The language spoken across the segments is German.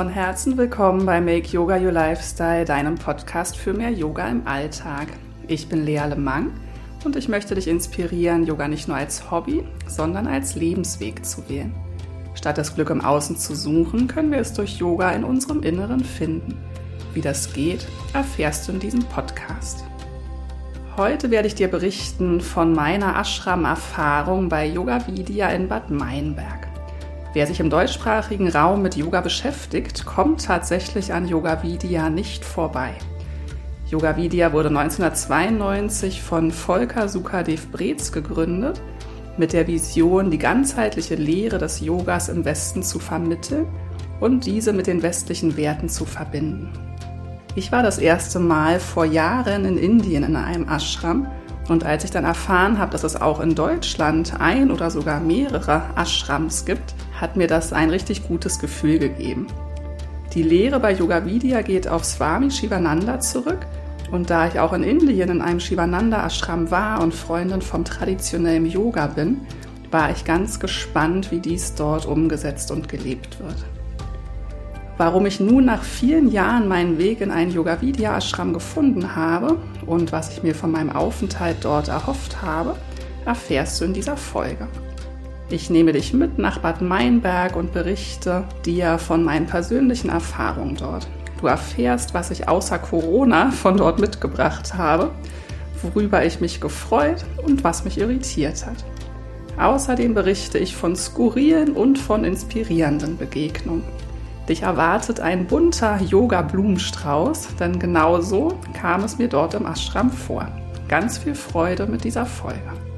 Von Herzen willkommen bei Make Yoga Your Lifestyle, deinem Podcast für mehr Yoga im Alltag. Ich bin Lea Lemang und ich möchte dich inspirieren, Yoga nicht nur als Hobby, sondern als Lebensweg zu wählen. Statt das Glück im Außen zu suchen, können wir es durch Yoga in unserem Inneren finden. Wie das geht, erfährst du in diesem Podcast. Heute werde ich dir berichten von meiner Ashram-Erfahrung bei Yoga Vidya in Bad Meinberg. Wer sich im deutschsprachigen Raum mit Yoga beschäftigt, kommt tatsächlich an Yoga Vidya nicht vorbei. Yoga Vidya wurde 1992 von Volker Sukadev Brez gegründet, mit der Vision, die ganzheitliche Lehre des Yogas im Westen zu vermitteln und diese mit den westlichen Werten zu verbinden. Ich war das erste Mal vor Jahren in Indien in einem Ashram und als ich dann erfahren habe, dass es auch in Deutschland ein oder sogar mehrere Ashrams gibt, hat mir das ein richtig gutes Gefühl gegeben. Die Lehre bei Yoga Vidya geht auf Swami Shivananda zurück und da ich auch in Indien in einem Shivananda Ashram war und Freundin vom traditionellen Yoga bin, war ich ganz gespannt, wie dies dort umgesetzt und gelebt wird. Warum ich nun nach vielen Jahren meinen Weg in einen Yoga Vidya Ashram gefunden habe und was ich mir von meinem Aufenthalt dort erhofft habe, erfährst du in dieser Folge. Ich nehme dich mit nach Bad Meinberg und berichte dir von meinen persönlichen Erfahrungen dort. Du erfährst, was ich außer Corona von dort mitgebracht habe, worüber ich mich gefreut und was mich irritiert hat. Außerdem berichte ich von skurrilen und von inspirierenden Begegnungen. Dich erwartet ein bunter Yoga-Blumenstrauß, denn genau so kam es mir dort im Ashram vor. Ganz viel Freude mit dieser Folge.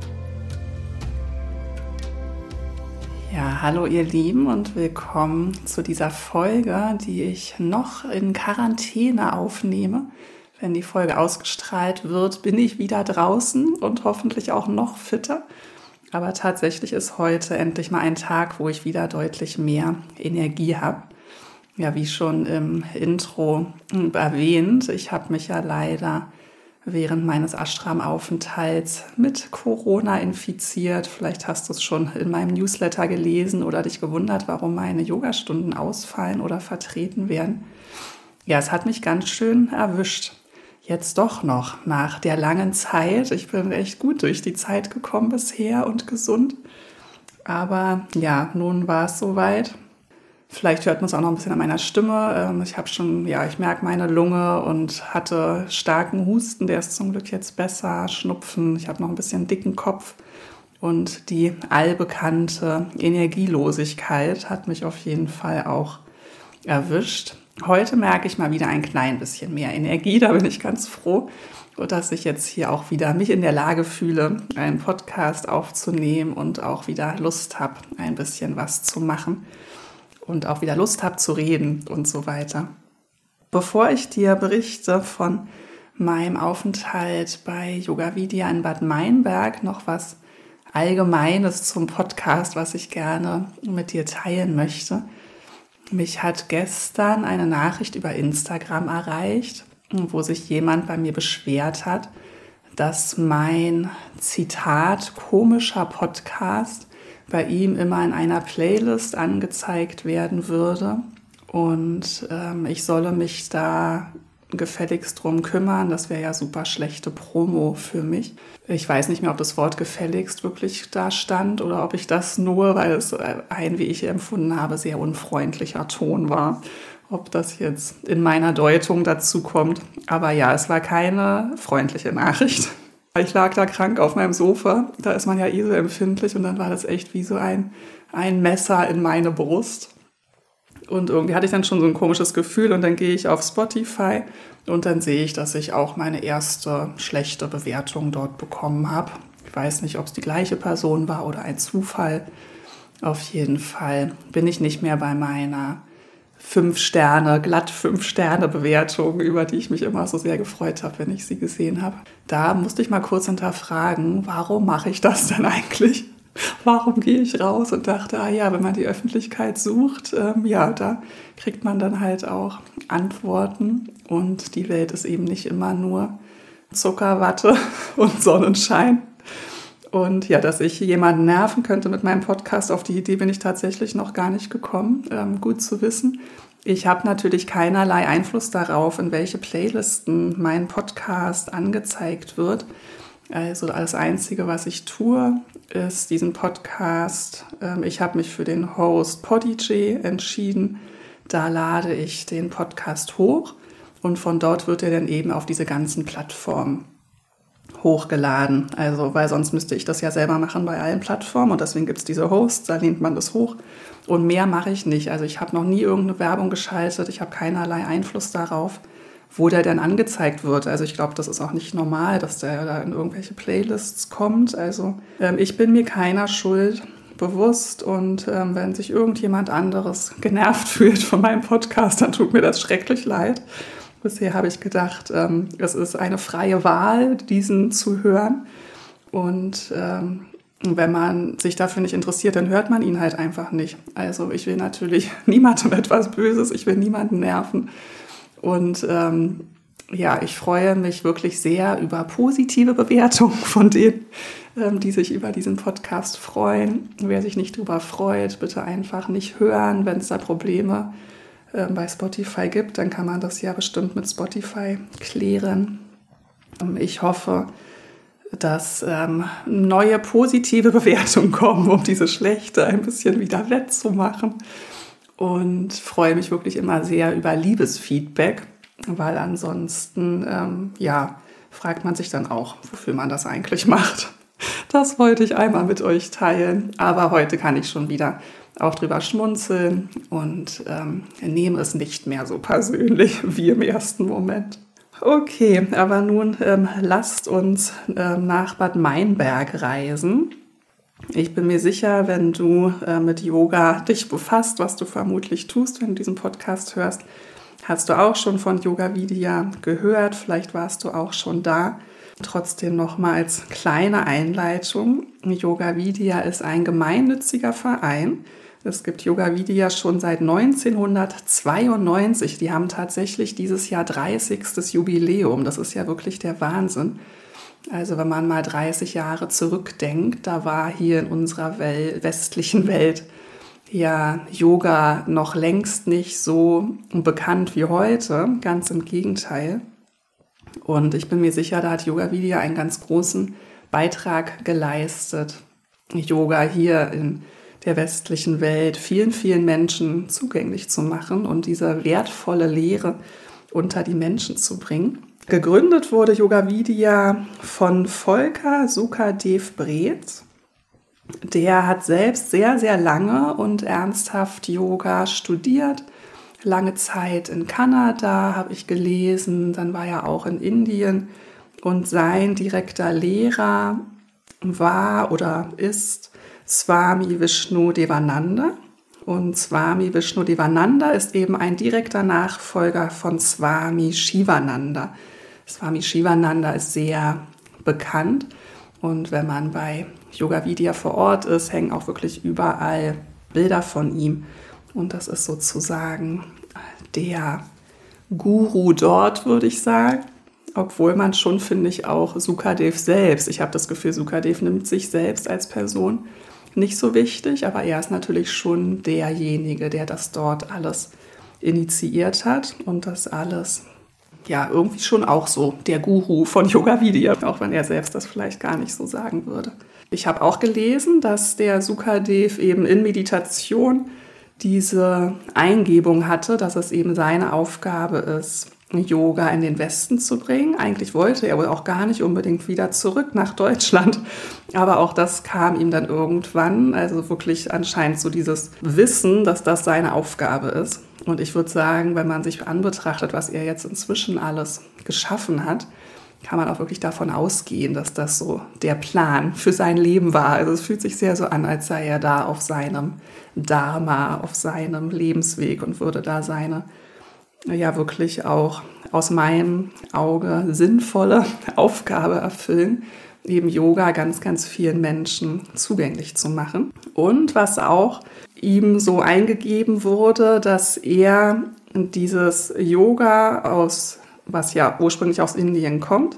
Hallo ihr Lieben und willkommen zu dieser Folge, die ich noch in Quarantäne aufnehme. Wenn die Folge ausgestrahlt wird, bin ich wieder draußen und hoffentlich auch noch fitter. Aber tatsächlich ist heute endlich mal ein Tag, wo ich wieder deutlich mehr Energie habe. Ja, wie schon im Intro erwähnt, ich habe mich ja leider während meines Ashram-Aufenthalts mit Corona infiziert. Vielleicht hast du es schon in meinem Newsletter gelesen oder dich gewundert, warum meine Yogastunden ausfallen oder vertreten werden. Ja, es hat mich ganz schön erwischt. Jetzt doch noch nach der langen Zeit. Ich bin echt gut durch die Zeit gekommen bisher und gesund. Aber ja, nun war es soweit. Vielleicht hört man es auch noch ein bisschen an meiner Stimme. Ähm, ich habe schon, ja, ich merke meine Lunge und hatte starken Husten. Der ist zum Glück jetzt besser. Schnupfen. Ich habe noch ein bisschen dicken Kopf. Und die allbekannte Energielosigkeit hat mich auf jeden Fall auch erwischt. Heute merke ich mal wieder ein klein bisschen mehr Energie. Da bin ich ganz froh, dass ich jetzt hier auch wieder mich in der Lage fühle, einen Podcast aufzunehmen und auch wieder Lust habe, ein bisschen was zu machen und auch wieder Lust habe zu reden und so weiter. Bevor ich dir berichte von meinem Aufenthalt bei Yoga Vidya in Bad Meinberg, noch was Allgemeines zum Podcast, was ich gerne mit dir teilen möchte. Mich hat gestern eine Nachricht über Instagram erreicht, wo sich jemand bei mir beschwert hat, dass mein Zitat komischer Podcast bei ihm immer in einer Playlist angezeigt werden würde. Und ähm, ich solle mich da gefälligst drum kümmern. Das wäre ja super schlechte Promo für mich. Ich weiß nicht mehr, ob das Wort gefälligst wirklich da stand oder ob ich das nur, weil es ein, wie ich empfunden habe, sehr unfreundlicher Ton war. Ob das jetzt in meiner Deutung dazu kommt. Aber ja, es war keine freundliche Nachricht. Ich lag da krank auf meinem Sofa, da ist man ja eh so empfindlich und dann war das echt wie so ein, ein Messer in meine Brust. Und irgendwie hatte ich dann schon so ein komisches Gefühl und dann gehe ich auf Spotify und dann sehe ich, dass ich auch meine erste schlechte Bewertung dort bekommen habe. Ich weiß nicht, ob es die gleiche Person war oder ein Zufall. Auf jeden Fall bin ich nicht mehr bei meiner fünf Sterne, glatt fünf Sterne Bewertung, über die ich mich immer so sehr gefreut habe, wenn ich sie gesehen habe. Da musste ich mal kurz hinterfragen, warum mache ich das denn eigentlich? Warum gehe ich raus und dachte, ah ja, wenn man die Öffentlichkeit sucht, ähm, ja, da kriegt man dann halt auch Antworten und die Welt ist eben nicht immer nur Zuckerwatte und Sonnenschein. Und ja, dass ich jemanden nerven könnte mit meinem Podcast, auf die Idee bin ich tatsächlich noch gar nicht gekommen. Ähm, gut zu wissen. Ich habe natürlich keinerlei Einfluss darauf, in welche Playlisten mein Podcast angezeigt wird. Also das Einzige, was ich tue, ist diesen Podcast. Ähm, ich habe mich für den Host Podigy entschieden. Da lade ich den Podcast hoch und von dort wird er dann eben auf diese ganzen Plattformen hochgeladen. Also, weil sonst müsste ich das ja selber machen bei allen Plattformen und deswegen gibt es diese Hosts, da lehnt man das hoch. Und mehr mache ich nicht. Also ich habe noch nie irgendeine Werbung geschaltet, ich habe keinerlei Einfluss darauf, wo der denn angezeigt wird. Also ich glaube, das ist auch nicht normal, dass der da in irgendwelche Playlists kommt. Also ähm, ich bin mir keiner Schuld bewusst und ähm, wenn sich irgendjemand anderes genervt fühlt von meinem Podcast, dann tut mir das schrecklich leid. Bisher habe ich gedacht, ähm, es ist eine freie Wahl, diesen zu hören. Und ähm, wenn man sich dafür nicht interessiert, dann hört man ihn halt einfach nicht. Also ich will natürlich niemandem etwas Böses, ich will niemanden nerven. Und ähm, ja, ich freue mich wirklich sehr über positive Bewertungen von denen, ähm, die sich über diesen Podcast freuen. Wer sich nicht darüber freut, bitte einfach nicht hören, wenn es da Probleme gibt ähm, bei Spotify gibt, dann kann man das ja bestimmt mit Spotify klären. Ähm, ich hoffe, dass ähm, neue positive Bewertungen kommen, um diese schlechte ein bisschen wieder wettzumachen. Und freue mich wirklich immer sehr über Liebesfeedback, weil ansonsten, ähm, ja, fragt man sich dann auch, wofür man das eigentlich macht. Das wollte ich einmal mit euch teilen, aber heute kann ich schon wieder auch drüber schmunzeln und ähm, nehme es nicht mehr so persönlich wie im ersten Moment. Okay, aber nun ähm, lasst uns ähm, nach Bad Meinberg reisen. Ich bin mir sicher, wenn du äh, mit Yoga dich befasst, was du vermutlich tust, wenn du diesen Podcast hörst, hast du auch schon von Yoga Vidya gehört. Vielleicht warst du auch schon da. Trotzdem noch mal als kleine Einleitung. Yoga Vidya ist ein gemeinnütziger Verein, es gibt Yoga Vidya schon seit 1992. Die haben tatsächlich dieses Jahr 30. Jubiläum. Das ist ja wirklich der Wahnsinn. Also wenn man mal 30 Jahre zurückdenkt, da war hier in unserer Welt, westlichen Welt ja Yoga noch längst nicht so bekannt wie heute. Ganz im Gegenteil. Und ich bin mir sicher, da hat Yoga Vidya einen ganz großen Beitrag geleistet, Yoga hier in der westlichen Welt vielen, vielen Menschen zugänglich zu machen und diese wertvolle Lehre unter die Menschen zu bringen. Gegründet wurde Yoga Vidya von Volker Sukadev Brez. Der hat selbst sehr, sehr lange und ernsthaft Yoga studiert. Lange Zeit in Kanada habe ich gelesen, dann war er auch in Indien und sein direkter Lehrer war oder ist Swami Vishnu Devananda. Und Swami Vishnu Devananda ist eben ein direkter Nachfolger von Swami Shivananda. Swami Shivananda ist sehr bekannt und wenn man bei Yoga Vidya vor Ort ist, hängen auch wirklich überall Bilder von ihm. Und das ist sozusagen der Guru dort, würde ich sagen. Obwohl man schon, finde ich, auch Sukadev selbst, ich habe das Gefühl, Sukadev nimmt sich selbst als Person nicht so wichtig, aber er ist natürlich schon derjenige, der das dort alles initiiert hat und das alles ja irgendwie schon auch so der Guru von Yoga Vidya, auch wenn er selbst das vielleicht gar nicht so sagen würde. Ich habe auch gelesen, dass der Sukadev eben in Meditation diese Eingebung hatte, dass es eben seine Aufgabe ist, Yoga in den Westen zu bringen. Eigentlich wollte er wohl auch gar nicht unbedingt wieder zurück nach Deutschland, aber auch das kam ihm dann irgendwann. Also wirklich anscheinend so dieses Wissen, dass das seine Aufgabe ist. Und ich würde sagen, wenn man sich anbetrachtet, was er jetzt inzwischen alles geschaffen hat, kann man auch wirklich davon ausgehen, dass das so der Plan für sein Leben war. Also es fühlt sich sehr so an, als sei er da auf seinem Dharma, auf seinem Lebensweg und würde da seine ja wirklich auch aus meinem Auge sinnvolle Aufgabe erfüllen, eben Yoga ganz, ganz vielen Menschen zugänglich zu machen. Und was auch ihm so eingegeben wurde, dass er dieses Yoga aus, was ja ursprünglich aus Indien kommt,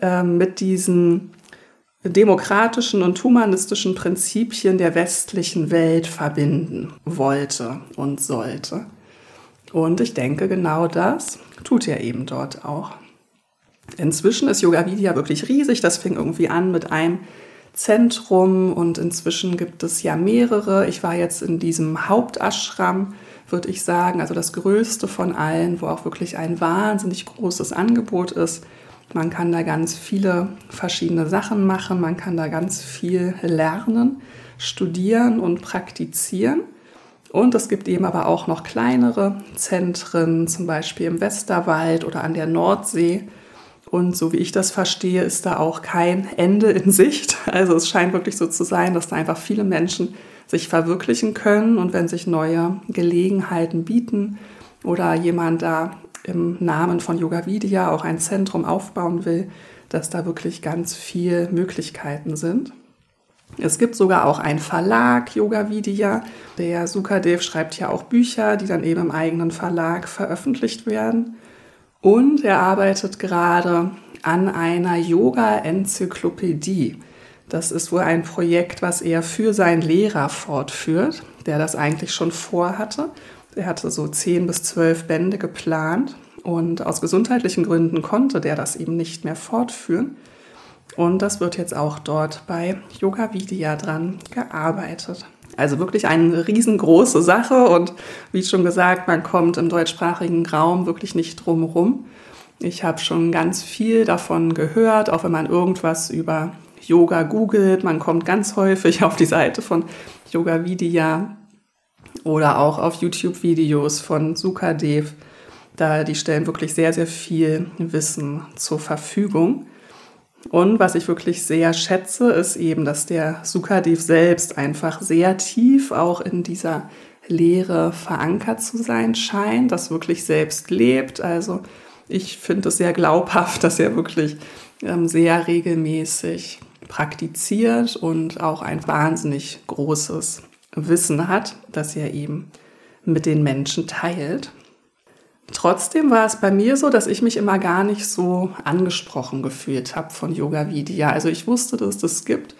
äh, mit diesen demokratischen und humanistischen Prinzipien der westlichen Welt verbinden wollte und sollte. Und ich denke, genau das tut er eben dort auch. Inzwischen ist Yoga Vidya wirklich riesig. Das fing irgendwie an mit einem Zentrum und inzwischen gibt es ja mehrere. Ich war jetzt in diesem Hauptashram, würde ich sagen, also das größte von allen, wo auch wirklich ein wahnsinnig großes Angebot ist. Man kann da ganz viele verschiedene Sachen machen, man kann da ganz viel lernen, studieren und praktizieren. Und es gibt eben aber auch noch kleinere Zentren, zum Beispiel im Westerwald oder an der Nordsee. Und so wie ich das verstehe, ist da auch kein Ende in Sicht. Also es scheint wirklich so zu sein, dass da einfach viele Menschen sich verwirklichen können und wenn sich neue Gelegenheiten bieten oder jemand da im Namen von Yoga Vidya auch ein Zentrum aufbauen will, dass da wirklich ganz viel Möglichkeiten sind. Es gibt sogar auch einen Verlag, Yoga Vidya. Der Sukadev schreibt ja auch Bücher, die dann eben im eigenen Verlag veröffentlicht werden. Und er arbeitet gerade an einer Yoga-Enzyklopädie. Das ist wohl ein Projekt, was er für seinen Lehrer fortführt, der das eigentlich schon vorhatte. Er hatte so zehn bis zwölf Bände geplant und aus gesundheitlichen Gründen konnte der das eben nicht mehr fortführen. Und das wird jetzt auch dort bei Yoga Vidya dran gearbeitet. Also wirklich eine riesengroße Sache und wie schon gesagt, man kommt im deutschsprachigen Raum wirklich nicht drum rum. Ich habe schon ganz viel davon gehört, auch wenn man irgendwas über Yoga googelt. Man kommt ganz häufig auf die Seite von Yoga Vidya oder auch auf YouTube-Videos von Sukadev. Da die stellen wirklich sehr, sehr viel Wissen zur Verfügung. Und was ich wirklich sehr schätze, ist eben, dass der Sukadev selbst einfach sehr tief auch in dieser Lehre verankert zu sein scheint, das wirklich selbst lebt. Also ich finde es sehr glaubhaft, dass er wirklich ähm, sehr regelmäßig praktiziert und auch ein wahnsinnig großes Wissen hat, das er eben mit den Menschen teilt. Trotzdem war es bei mir so, dass ich mich immer gar nicht so angesprochen gefühlt habe von Yoga Vidya. Also ich wusste, dass es das gibt.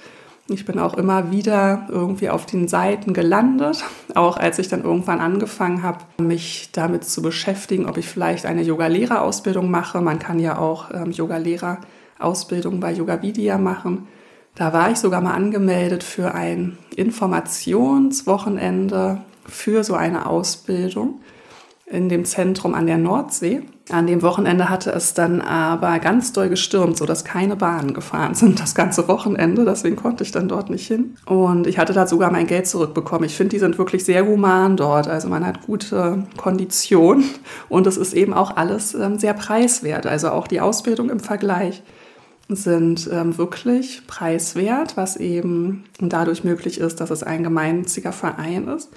Ich bin auch immer wieder irgendwie auf den Seiten gelandet, auch als ich dann irgendwann angefangen habe, mich damit zu beschäftigen, ob ich vielleicht eine Yoga-Lehrerausbildung mache. Man kann ja auch ähm, Yoga-Lehrerausbildung bei Yoga Vidya machen. Da war ich sogar mal angemeldet für ein Informationswochenende für so eine Ausbildung in dem Zentrum an der Nordsee. An dem Wochenende hatte es dann aber ganz doll gestürmt, sodass keine Bahnen gefahren sind das ganze Wochenende. Deswegen konnte ich dann dort nicht hin. Und ich hatte da sogar mein Geld zurückbekommen. Ich finde, die sind wirklich sehr human dort. Also man hat gute Kondition und es ist eben auch alles ähm, sehr preiswert. Also auch die Ausbildung im Vergleich sind ähm, wirklich preiswert, was eben dadurch möglich ist, dass es ein gemeinnütziger Verein ist.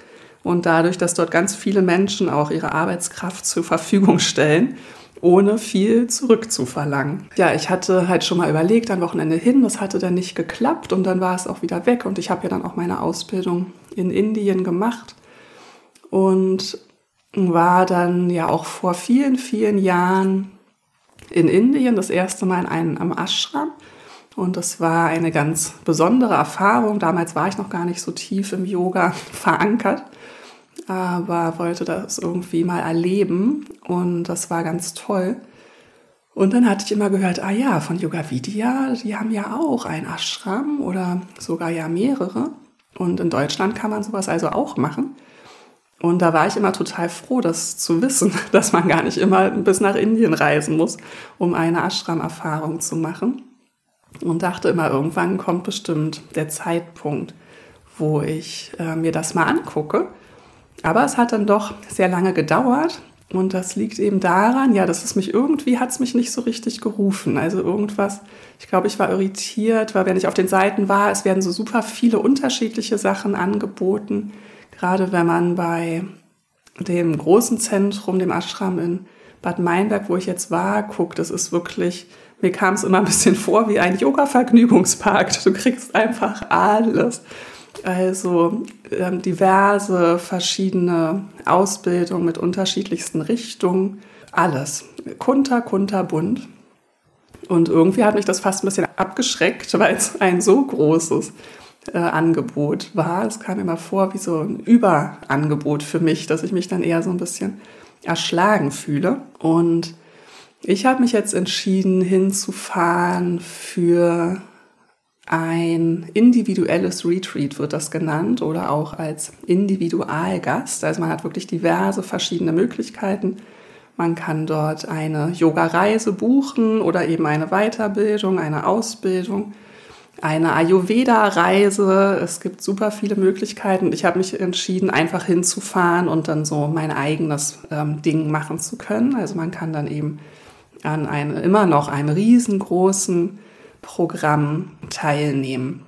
Und dadurch, dass dort ganz viele Menschen auch ihre Arbeitskraft zur Verfügung stellen, ohne viel zurückzuverlangen. Ja, ich hatte halt schon mal überlegt, ein Wochenende hin, das hatte dann nicht geklappt und dann war es auch wieder weg und ich habe ja dann auch meine Ausbildung in Indien gemacht und war dann ja auch vor vielen, vielen Jahren in Indien, das erste Mal in einem am Ashram. Und das war eine ganz besondere Erfahrung. Damals war ich noch gar nicht so tief im Yoga verankert aber wollte das irgendwie mal erleben und das war ganz toll. Und dann hatte ich immer gehört, ah ja, von Yoga Vidya, die haben ja auch ein Ashram oder sogar ja mehrere. Und in Deutschland kann man sowas also auch machen. Und da war ich immer total froh, das zu wissen, dass man gar nicht immer bis nach Indien reisen muss, um eine Ashram-Erfahrung zu machen. Und dachte immer, irgendwann kommt bestimmt der Zeitpunkt, wo ich äh, mir das mal angucke. Aber es hat dann doch sehr lange gedauert. Und das liegt eben daran, ja, dass es mich irgendwie hat es mich nicht so richtig gerufen. Also irgendwas, ich glaube, ich war irritiert, weil wenn ich auf den Seiten war, es werden so super viele unterschiedliche Sachen angeboten. Gerade wenn man bei dem großen Zentrum, dem Ashram in Bad Meinberg, wo ich jetzt war, guckt, es ist wirklich, mir kam es immer ein bisschen vor wie ein Yoga-Vergnügungspark. Du kriegst einfach alles. Also ähm, diverse verschiedene Ausbildungen mit unterschiedlichsten Richtungen. Alles. Kunter, kunterbunt. Und irgendwie hat mich das fast ein bisschen abgeschreckt, weil es ein so großes äh, Angebot war. Es kam immer vor wie so ein Überangebot für mich, dass ich mich dann eher so ein bisschen erschlagen fühle. Und ich habe mich jetzt entschieden, hinzufahren für ein individuelles Retreat wird das genannt oder auch als Individualgast. Also man hat wirklich diverse verschiedene Möglichkeiten. Man kann dort eine Yoga-Reise buchen oder eben eine Weiterbildung, eine Ausbildung, eine Ayurveda-Reise. Es gibt super viele Möglichkeiten. Ich habe mich entschieden, einfach hinzufahren und dann so mein eigenes ähm, Ding machen zu können. Also man kann dann eben an einem, immer noch einem riesengroßen Programm teilnehmen.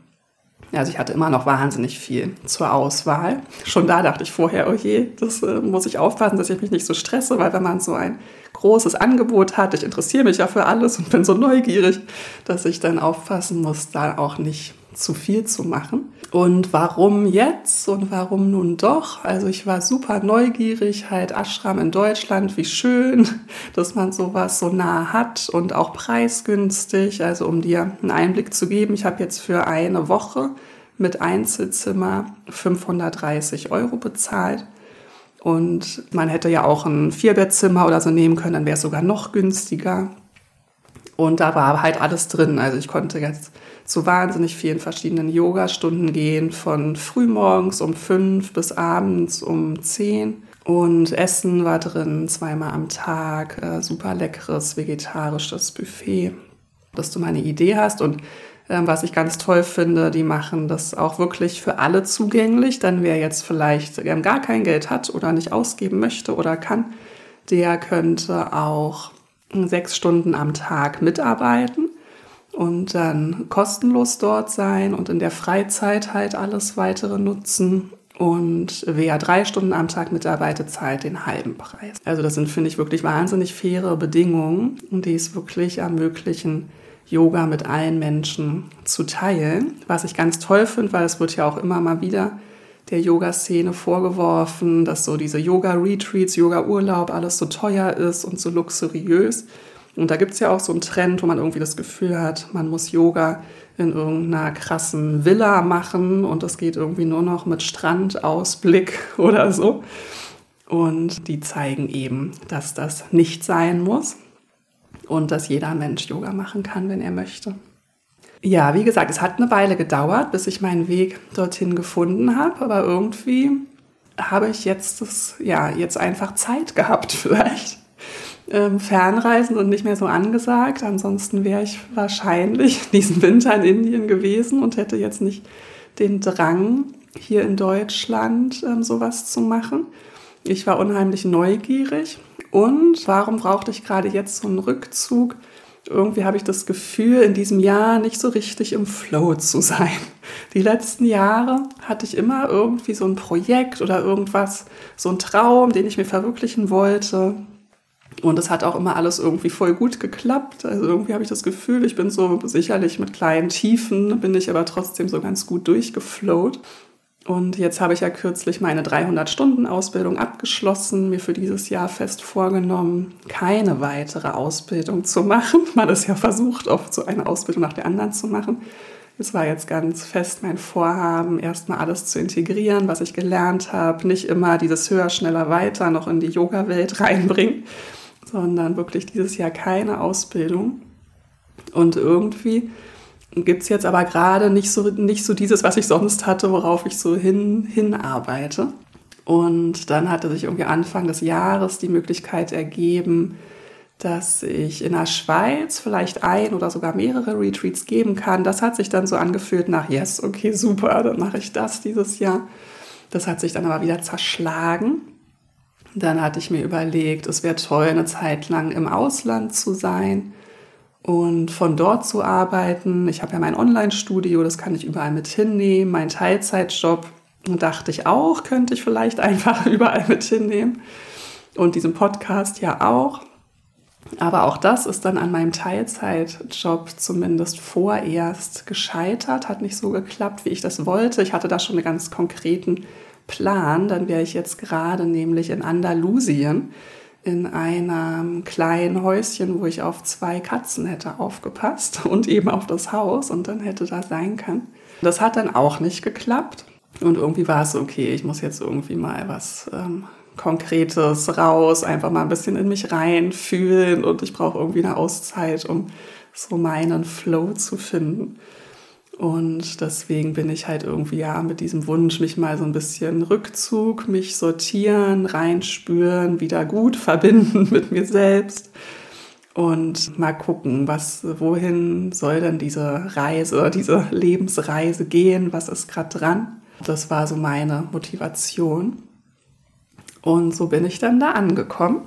Also ich hatte immer noch wahnsinnig viel zur Auswahl. Schon da dachte ich vorher, oh je, das äh, muss ich aufpassen, dass ich mich nicht so stresse, weil wenn man so ein großes Angebot hat, ich interessiere mich ja für alles und bin so neugierig, dass ich dann aufpassen muss, da auch nicht zu viel zu machen. Und warum jetzt und warum nun doch? Also ich war super neugierig, halt Ashram in Deutschland, wie schön, dass man sowas so nah hat und auch preisgünstig. Also um dir einen Einblick zu geben, ich habe jetzt für eine Woche mit Einzelzimmer 530 Euro bezahlt. Und man hätte ja auch ein Vierbettzimmer oder so nehmen können, dann wäre es sogar noch günstiger. Und da war halt alles drin. Also ich konnte jetzt zu wahnsinnig vielen verschiedenen Yoga-Stunden gehen, von frühmorgens um fünf bis abends um zehn. Und Essen war drin, zweimal am Tag, äh, super leckeres vegetarisches Buffet, dass du mal eine Idee hast. Und ähm, was ich ganz toll finde, die machen das auch wirklich für alle zugänglich. Dann wer jetzt vielleicht ähm, gar kein Geld hat oder nicht ausgeben möchte oder kann, der könnte auch sechs Stunden am Tag mitarbeiten und dann kostenlos dort sein und in der Freizeit halt alles weitere nutzen. Und wer drei Stunden am Tag mitarbeitet, zahlt den halben Preis. Also das sind, finde ich, wirklich wahnsinnig faire Bedingungen, die es wirklich ermöglichen, Yoga mit allen Menschen zu teilen. Was ich ganz toll finde, weil es wird ja auch immer mal wieder der Yoga-Szene vorgeworfen, dass so diese Yoga-Retreats, Yoga-Urlaub alles so teuer ist und so luxuriös. Und da gibt es ja auch so einen Trend, wo man irgendwie das Gefühl hat, man muss Yoga in irgendeiner krassen Villa machen und das geht irgendwie nur noch mit Strandausblick oder so. Und die zeigen eben, dass das nicht sein muss und dass jeder Mensch Yoga machen kann, wenn er möchte. Ja, wie gesagt, es hat eine Weile gedauert, bis ich meinen Weg dorthin gefunden habe, aber irgendwie habe ich jetzt das, ja, jetzt einfach Zeit gehabt vielleicht ähm, Fernreisen sind nicht mehr so angesagt. Ansonsten wäre ich wahrscheinlich diesen Winter in Indien gewesen und hätte jetzt nicht den Drang, hier in Deutschland ähm, sowas zu machen. Ich war unheimlich neugierig. Und warum brauchte ich gerade jetzt so einen Rückzug? Irgendwie habe ich das Gefühl, in diesem Jahr nicht so richtig im Flow zu sein. Die letzten Jahre hatte ich immer irgendwie so ein Projekt oder irgendwas, so ein Traum, den ich mir verwirklichen wollte. Und es hat auch immer alles irgendwie voll gut geklappt. Also irgendwie habe ich das Gefühl, ich bin so sicherlich mit kleinen Tiefen, bin ich aber trotzdem so ganz gut durchgeflowt. Und jetzt habe ich ja kürzlich meine 300-Stunden-Ausbildung abgeschlossen, mir für dieses Jahr fest vorgenommen, keine weitere Ausbildung zu machen. Man ist ja versucht, oft so eine Ausbildung nach der anderen zu machen. Es war jetzt ganz fest mein Vorhaben, erstmal alles zu integrieren, was ich gelernt habe, nicht immer dieses höher, schneller, weiter noch in die Yoga-Welt reinbringen, sondern wirklich dieses Jahr keine Ausbildung. Und irgendwie gibt es jetzt aber gerade nicht so, nicht so dieses, was ich sonst hatte, worauf ich so hin, hinarbeite. Und dann hatte sich irgendwie Anfang des Jahres die Möglichkeit ergeben, dass ich in der Schweiz vielleicht ein oder sogar mehrere Retreats geben kann. Das hat sich dann so angefühlt nach, yes, okay, super, dann mache ich das dieses Jahr. Das hat sich dann aber wieder zerschlagen. Dann hatte ich mir überlegt, es wäre toll, eine Zeit lang im Ausland zu sein und von dort zu arbeiten. Ich habe ja mein Online-Studio, das kann ich überall mit hinnehmen, mein Teilzeitjob. Dachte ich auch, könnte ich vielleicht einfach überall mit hinnehmen. Und diesen Podcast ja auch. Aber auch das ist dann an meinem Teilzeitjob zumindest vorerst gescheitert, hat nicht so geklappt, wie ich das wollte. Ich hatte da schon einen ganz konkreten Plan, dann wäre ich jetzt gerade nämlich in Andalusien in einem kleinen Häuschen, wo ich auf zwei Katzen hätte aufgepasst und eben auf das Haus und dann hätte da sein können. Das hat dann auch nicht geklappt und irgendwie war es okay, ich muss jetzt irgendwie mal was ähm, Konkretes raus, einfach mal ein bisschen in mich reinfühlen und ich brauche irgendwie eine Auszeit, um so meinen Flow zu finden. Und deswegen bin ich halt irgendwie ja mit diesem Wunsch, mich mal so ein bisschen Rückzug, mich sortieren, reinspüren, wieder gut verbinden mit mir selbst und mal gucken, was, wohin soll denn diese Reise, diese Lebensreise gehen? Was ist gerade dran? Das war so meine Motivation. Und so bin ich dann da angekommen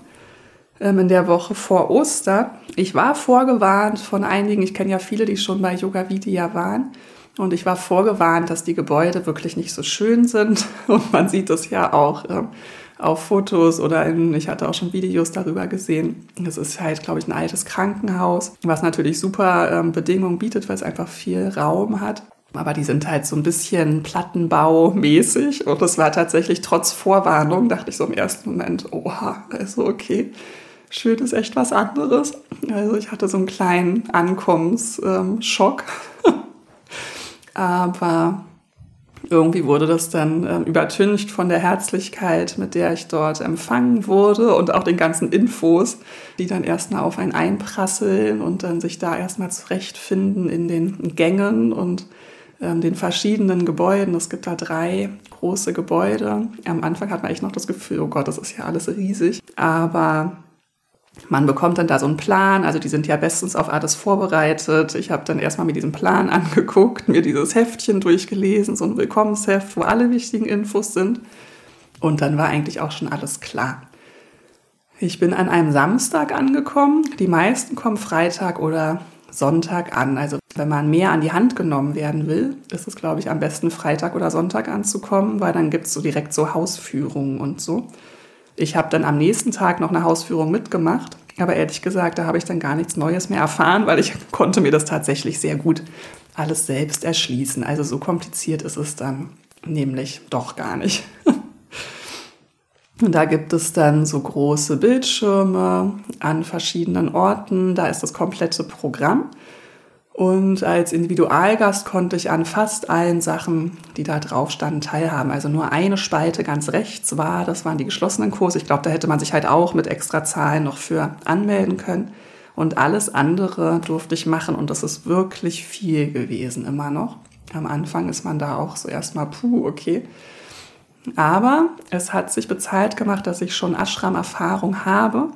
in der Woche vor Ostern. Ich war vorgewarnt von einigen, ich kenne ja viele, die schon bei Yoga Vidya waren. Und ich war vorgewarnt, dass die Gebäude wirklich nicht so schön sind. Und man sieht es ja auch ähm, auf Fotos oder in, ich hatte auch schon Videos darüber gesehen. Es ist halt, glaube ich, ein altes Krankenhaus, was natürlich super ähm, Bedingungen bietet, weil es einfach viel Raum hat. Aber die sind halt so ein bisschen Plattenbau-mäßig. Und das war tatsächlich trotz Vorwarnung, dachte ich so im ersten Moment, oha, also okay, schön ist echt was anderes. Also ich hatte so einen kleinen Ankommensschock. Aber irgendwie wurde das dann äh, übertüncht von der Herzlichkeit, mit der ich dort empfangen wurde und auch den ganzen Infos, die dann erstmal auf einen einprasseln und dann sich da erstmal zurechtfinden in den Gängen und ähm, den verschiedenen Gebäuden. Es gibt da drei große Gebäude. Am Anfang hat man echt noch das Gefühl, oh Gott, das ist ja alles riesig. Aber man bekommt dann da so einen Plan, also die sind ja bestens auf alles vorbereitet. Ich habe dann erstmal mir diesen Plan angeguckt, mir dieses Heftchen durchgelesen, so ein Willkommensheft, wo alle wichtigen Infos sind. Und dann war eigentlich auch schon alles klar. Ich bin an einem Samstag angekommen. Die meisten kommen Freitag oder Sonntag an. Also wenn man mehr an die Hand genommen werden will, ist es, glaube ich, am besten Freitag oder Sonntag anzukommen, weil dann gibt es so direkt so Hausführungen und so. Ich habe dann am nächsten Tag noch eine Hausführung mitgemacht, aber ehrlich gesagt, da habe ich dann gar nichts Neues mehr erfahren, weil ich konnte mir das tatsächlich sehr gut alles selbst erschließen. Also so kompliziert ist es dann nämlich doch gar nicht. Und da gibt es dann so große Bildschirme an verschiedenen Orten. Da ist das komplette Programm. Und als Individualgast konnte ich an fast allen Sachen, die da drauf standen, teilhaben. Also nur eine Spalte ganz rechts war, das waren die geschlossenen Kurse. Ich glaube, da hätte man sich halt auch mit extra Zahlen noch für anmelden können. Und alles andere durfte ich machen und das ist wirklich viel gewesen immer noch. Am Anfang ist man da auch so erstmal, puh, okay. Aber es hat sich bezahlt gemacht, dass ich schon Ashram-Erfahrung habe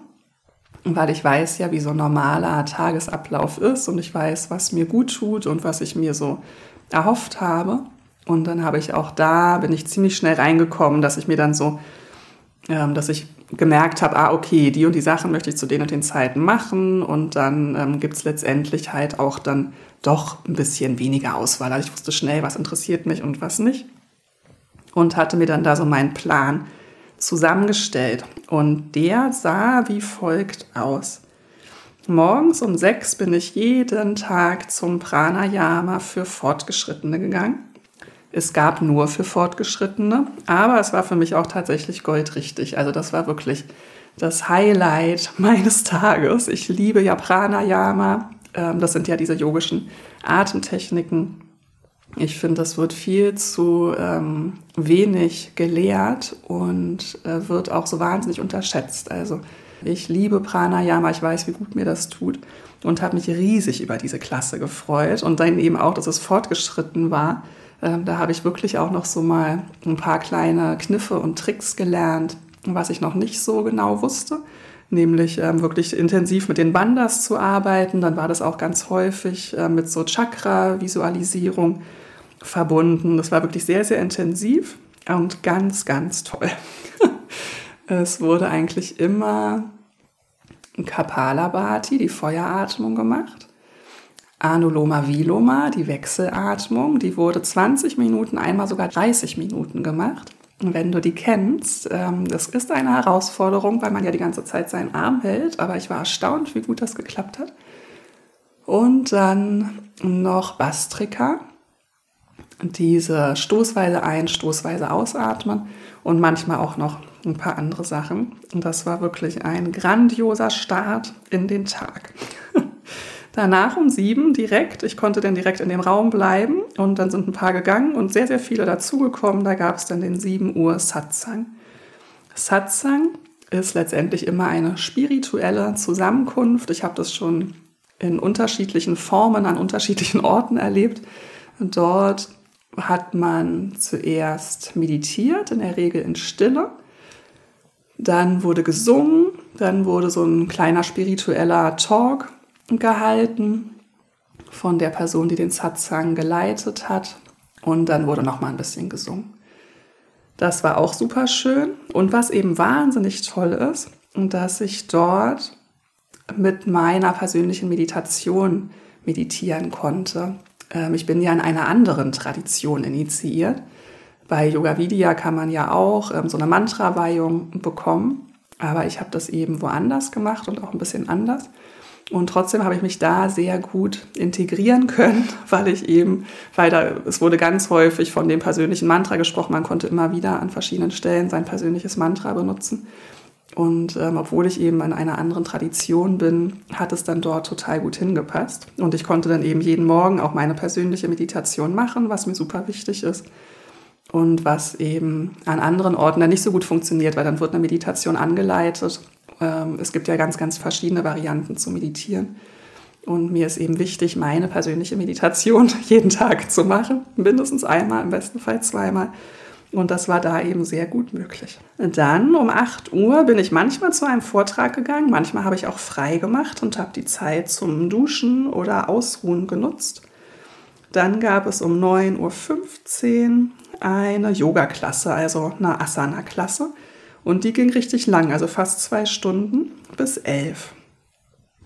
weil ich weiß ja, wie so ein normaler Tagesablauf ist und ich weiß, was mir gut tut und was ich mir so erhofft habe. Und dann habe ich auch da, bin ich ziemlich schnell reingekommen, dass ich mir dann so, ähm, dass ich gemerkt habe, ah, okay, die und die Sachen möchte ich zu den und den Zeiten machen. Und dann ähm, gibt es letztendlich halt auch dann doch ein bisschen weniger Auswahl. Also ich wusste schnell, was interessiert mich und was nicht. Und hatte mir dann da so meinen Plan zusammengestellt und der sah wie folgt aus. Morgens um sechs bin ich jeden Tag zum Pranayama für Fortgeschrittene gegangen. Es gab nur für Fortgeschrittene, aber es war für mich auch tatsächlich goldrichtig. Also das war wirklich das Highlight meines Tages. Ich liebe ja Pranayama. Ähm, das sind ja diese yogischen Atemtechniken. Ich finde, das wird viel zu ähm, wenig gelehrt und äh, wird auch so wahnsinnig unterschätzt. Also ich liebe Pranayama, ich weiß, wie gut mir das tut und habe mich riesig über diese Klasse gefreut und dann eben auch, dass es fortgeschritten war. Ähm, da habe ich wirklich auch noch so mal ein paar kleine Kniffe und Tricks gelernt, was ich noch nicht so genau wusste nämlich ähm, wirklich intensiv mit den Bandas zu arbeiten. Dann war das auch ganz häufig äh, mit so Chakra-Visualisierung verbunden. Das war wirklich sehr, sehr intensiv und ganz, ganz toll. es wurde eigentlich immer Kapalabhati, die Feueratmung gemacht. Anuloma Viloma, die Wechselatmung, die wurde 20 Minuten, einmal sogar 30 Minuten gemacht. Wenn du die kennst, ähm, das ist eine Herausforderung, weil man ja die ganze Zeit seinen Arm hält, aber ich war erstaunt, wie gut das geklappt hat. Und dann noch Bastrika, diese stoßweise ein, stoßweise ausatmen und manchmal auch noch ein paar andere Sachen. Und das war wirklich ein grandioser Start in den Tag. Danach um sieben direkt, ich konnte dann direkt in dem Raum bleiben und dann sind ein paar gegangen und sehr, sehr viele dazugekommen. Da gab es dann den 7 Uhr Satsang. Satsang ist letztendlich immer eine spirituelle Zusammenkunft. Ich habe das schon in unterschiedlichen Formen an unterschiedlichen Orten erlebt. Dort hat man zuerst meditiert, in der Regel in Stille. Dann wurde gesungen, dann wurde so ein kleiner spiritueller Talk gehalten von der Person, die den Satsang geleitet hat. Und dann wurde noch mal ein bisschen gesungen. Das war auch super schön. Und was eben wahnsinnig toll ist, dass ich dort mit meiner persönlichen Meditation meditieren konnte. Ähm, ich bin ja in einer anderen Tradition initiiert. Bei Yoga Vidya kann man ja auch ähm, so eine Mantra-Weihung bekommen. Aber ich habe das eben woanders gemacht und auch ein bisschen anders. Und trotzdem habe ich mich da sehr gut integrieren können, weil ich eben, weil da, es wurde ganz häufig von dem persönlichen Mantra gesprochen. Man konnte immer wieder an verschiedenen Stellen sein persönliches Mantra benutzen. Und ähm, obwohl ich eben in einer anderen Tradition bin, hat es dann dort total gut hingepasst. Und ich konnte dann eben jeden Morgen auch meine persönliche Meditation machen, was mir super wichtig ist. Und was eben an anderen Orten dann nicht so gut funktioniert, weil dann wird eine Meditation angeleitet. Ähm, es gibt ja ganz, ganz verschiedene Varianten zu meditieren. Und mir ist eben wichtig, meine persönliche Meditation jeden Tag zu machen. Mindestens einmal, im besten Fall zweimal. Und das war da eben sehr gut möglich. Dann um 8 Uhr bin ich manchmal zu einem Vortrag gegangen, manchmal habe ich auch frei gemacht und habe die Zeit zum Duschen oder Ausruhen genutzt. Dann gab es um 9.15 Uhr eine Yoga-Klasse, also eine Asana-Klasse. Und die ging richtig lang, also fast zwei Stunden bis elf.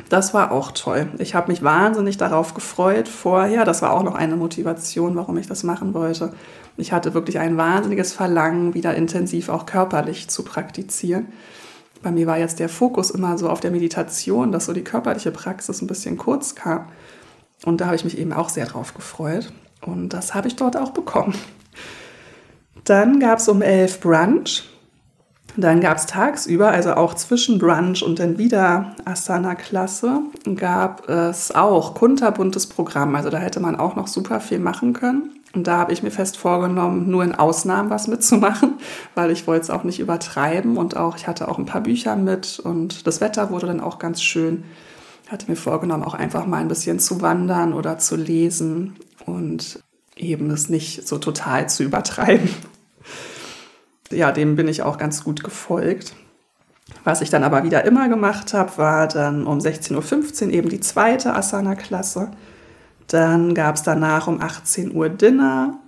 Das war auch toll. Ich habe mich wahnsinnig darauf gefreut vorher. Das war auch noch eine Motivation, warum ich das machen wollte. Ich hatte wirklich ein wahnsinniges Verlangen, wieder intensiv auch körperlich zu praktizieren. Bei mir war jetzt der Fokus immer so auf der Meditation, dass so die körperliche Praxis ein bisschen kurz kam. Und da habe ich mich eben auch sehr drauf gefreut. Und das habe ich dort auch bekommen. Dann gab es um elf Brunch. Dann gab es tagsüber, also auch zwischen Brunch und dann wieder Asana-Klasse, gab es auch kunterbuntes Programm. Also da hätte man auch noch super viel machen können. Und da habe ich mir fest vorgenommen, nur in Ausnahmen was mitzumachen, weil ich wollte es auch nicht übertreiben. Und auch, ich hatte auch ein paar Bücher mit und das Wetter wurde dann auch ganz schön. Ich hatte mir vorgenommen, auch einfach mal ein bisschen zu wandern oder zu lesen und eben es nicht so total zu übertreiben ja, dem bin ich auch ganz gut gefolgt. Was ich dann aber wieder immer gemacht habe, war dann um 16.15 Uhr eben die zweite Asana-Klasse. Dann gab es danach um 18 Uhr Dinner.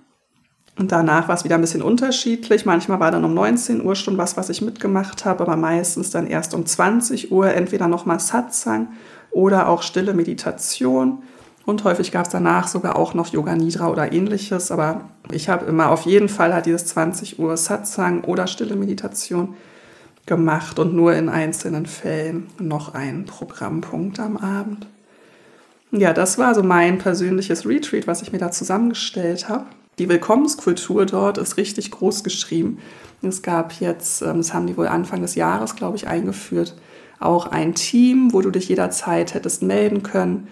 Und danach war es wieder ein bisschen unterschiedlich. Manchmal war dann um 19 Uhr schon was, was ich mitgemacht habe, aber meistens dann erst um 20 Uhr entweder nochmal Satsang oder auch stille Meditation. Und häufig gab es danach sogar auch noch Yoga Nidra oder ähnliches. Aber ich habe immer auf jeden Fall halt dieses 20 Uhr Satsang oder stille Meditation gemacht und nur in einzelnen Fällen noch einen Programmpunkt am Abend. Ja, das war so mein persönliches Retreat, was ich mir da zusammengestellt habe. Die Willkommenskultur dort ist richtig groß geschrieben. Es gab jetzt, ähm, das haben die wohl Anfang des Jahres, glaube ich, eingeführt, auch ein Team, wo du dich jederzeit hättest melden können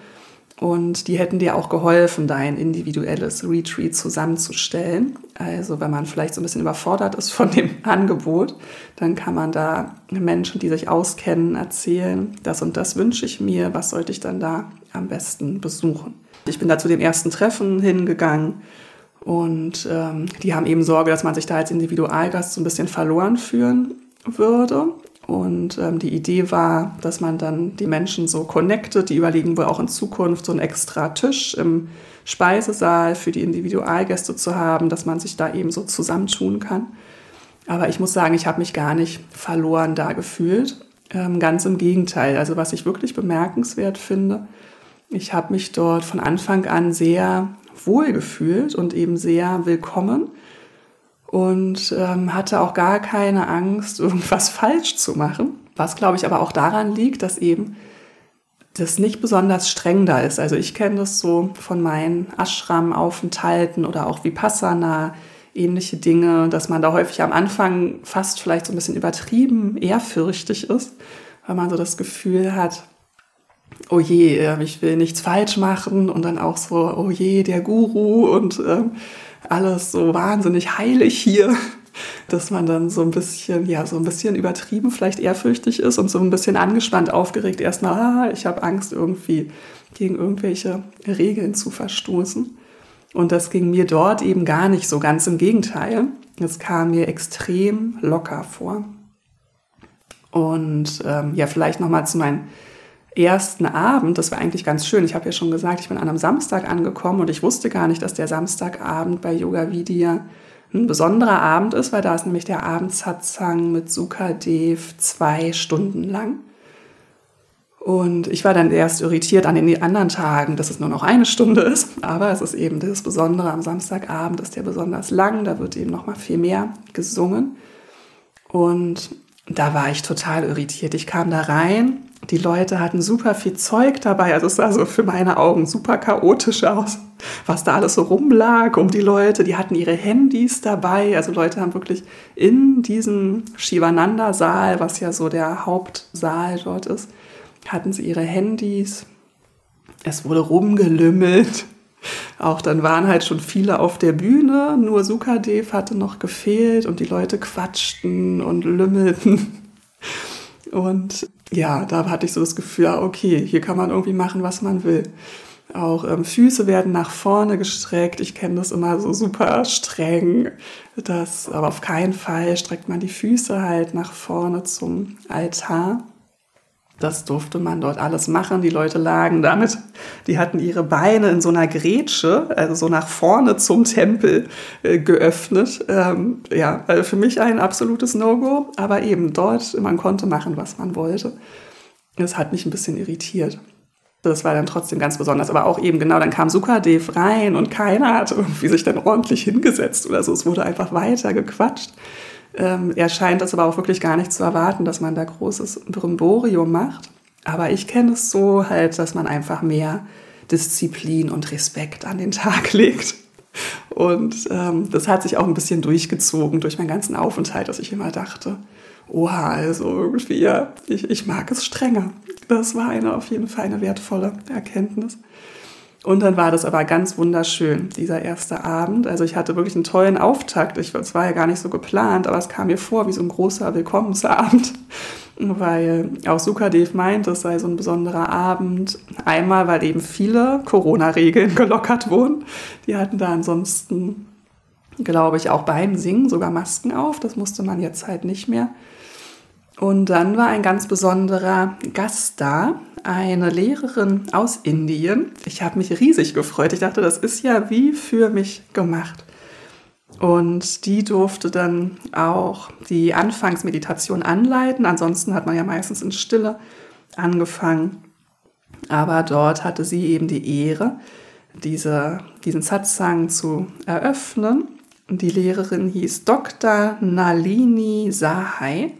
und die hätten dir auch geholfen, dein individuelles Retreat zusammenzustellen. Also wenn man vielleicht so ein bisschen überfordert ist von dem Angebot, dann kann man da Menschen, die sich auskennen, erzählen, das und das wünsche ich mir, was sollte ich dann da am besten besuchen. Ich bin da zu dem ersten Treffen hingegangen und ähm, die haben eben Sorge, dass man sich da als Individualgast so ein bisschen verloren fühlen würde. Und ähm, die Idee war, dass man dann die Menschen so connectet. Die überlegen wohl auch in Zukunft so einen extra Tisch im Speisesaal für die Individualgäste zu haben, dass man sich da eben so zusammentun kann. Aber ich muss sagen, ich habe mich gar nicht verloren da gefühlt. Ähm, ganz im Gegenteil. Also was ich wirklich bemerkenswert finde, ich habe mich dort von Anfang an sehr wohl gefühlt und eben sehr willkommen und ähm, hatte auch gar keine Angst, irgendwas falsch zu machen. Was, glaube ich, aber auch daran liegt, dass eben das nicht besonders streng da ist. Also ich kenne das so von meinen Ashram-Aufenthalten oder auch Vipassana, ähnliche Dinge, dass man da häufig am Anfang fast vielleicht so ein bisschen übertrieben ehrfürchtig ist, weil man so das Gefühl hat, oh je, äh, ich will nichts falsch machen und dann auch so, oh je, der Guru und ähm, alles so wahnsinnig heilig hier. dass man dann so ein bisschen, ja, so ein bisschen übertrieben vielleicht ehrfürchtig ist und so ein bisschen angespannt, aufgeregt erstmal, ah, ich habe Angst irgendwie gegen irgendwelche Regeln zu verstoßen. Und das ging mir dort eben gar nicht so, ganz im Gegenteil. Es kam mir extrem locker vor. Und ähm, ja, vielleicht nochmal zu meinem ersten Abend, das war eigentlich ganz schön. Ich habe ja schon gesagt, ich bin an einem Samstag angekommen und ich wusste gar nicht, dass der Samstagabend bei Yoga Vidya ein besonderer Abend ist, weil da ist nämlich der Abendsatzang mit Sukadev zwei Stunden lang. Und ich war dann erst irritiert an den anderen Tagen, dass es nur noch eine Stunde ist. Aber es ist eben das Besondere am Samstagabend, ist der besonders lang. Da wird eben noch mal viel mehr gesungen. Und da war ich total irritiert. Ich kam da rein. Die Leute hatten super viel Zeug dabei. Also es sah so für meine Augen super chaotisch aus, was da alles so rumlag um die Leute. Die hatten ihre Handys dabei. Also Leute haben wirklich in diesem Shivananda-Saal, was ja so der Hauptsaal dort ist, hatten sie ihre Handys. Es wurde rumgelümmelt. Auch dann waren halt schon viele auf der Bühne, nur Sukadev hatte noch gefehlt und die Leute quatschten und lümmelten. Und ja, da hatte ich so das Gefühl, okay, hier kann man irgendwie machen, was man will. Auch ähm, Füße werden nach vorne gestreckt. Ich kenne das immer so super streng. Das, aber auf keinen Fall streckt man die Füße halt nach vorne zum Altar. Das durfte man dort alles machen. Die Leute lagen damit, die hatten ihre Beine in so einer Grätsche, also so nach vorne zum Tempel äh, geöffnet. Ähm, ja, also für mich ein absolutes No-Go, aber eben dort, man konnte machen, was man wollte. Das hat mich ein bisschen irritiert. Das war dann trotzdem ganz besonders. Aber auch eben genau, dann kam Sukadev rein und keiner hat irgendwie sich dann ordentlich hingesetzt oder so. Es wurde einfach weiter gequatscht. Ähm, er scheint das aber auch wirklich gar nicht zu erwarten, dass man da großes Brimborium macht. Aber ich kenne es so halt, dass man einfach mehr Disziplin und Respekt an den Tag legt. Und ähm, das hat sich auch ein bisschen durchgezogen durch meinen ganzen Aufenthalt, dass ich immer dachte, oha, also irgendwie, ja, ich, ich mag es strenger. Das war eine auf jeden Fall eine wertvolle Erkenntnis. Und dann war das aber ganz wunderschön, dieser erste Abend. Also ich hatte wirklich einen tollen Auftakt. Ich, es war ja gar nicht so geplant, aber es kam mir vor wie so ein großer Willkommensabend, weil auch Sukadev meint, es sei so ein besonderer Abend. Einmal, weil eben viele Corona-Regeln gelockert wurden. Die hatten da ansonsten, glaube ich, auch beim Singen sogar Masken auf. Das musste man jetzt halt nicht mehr. Und dann war ein ganz besonderer Gast da, eine Lehrerin aus Indien. Ich habe mich riesig gefreut. Ich dachte, das ist ja wie für mich gemacht. Und die durfte dann auch die Anfangsmeditation anleiten. Ansonsten hat man ja meistens in Stille angefangen. Aber dort hatte sie eben die Ehre, diese, diesen Satsang zu eröffnen. Die Lehrerin hieß Dr. Nalini Sahai.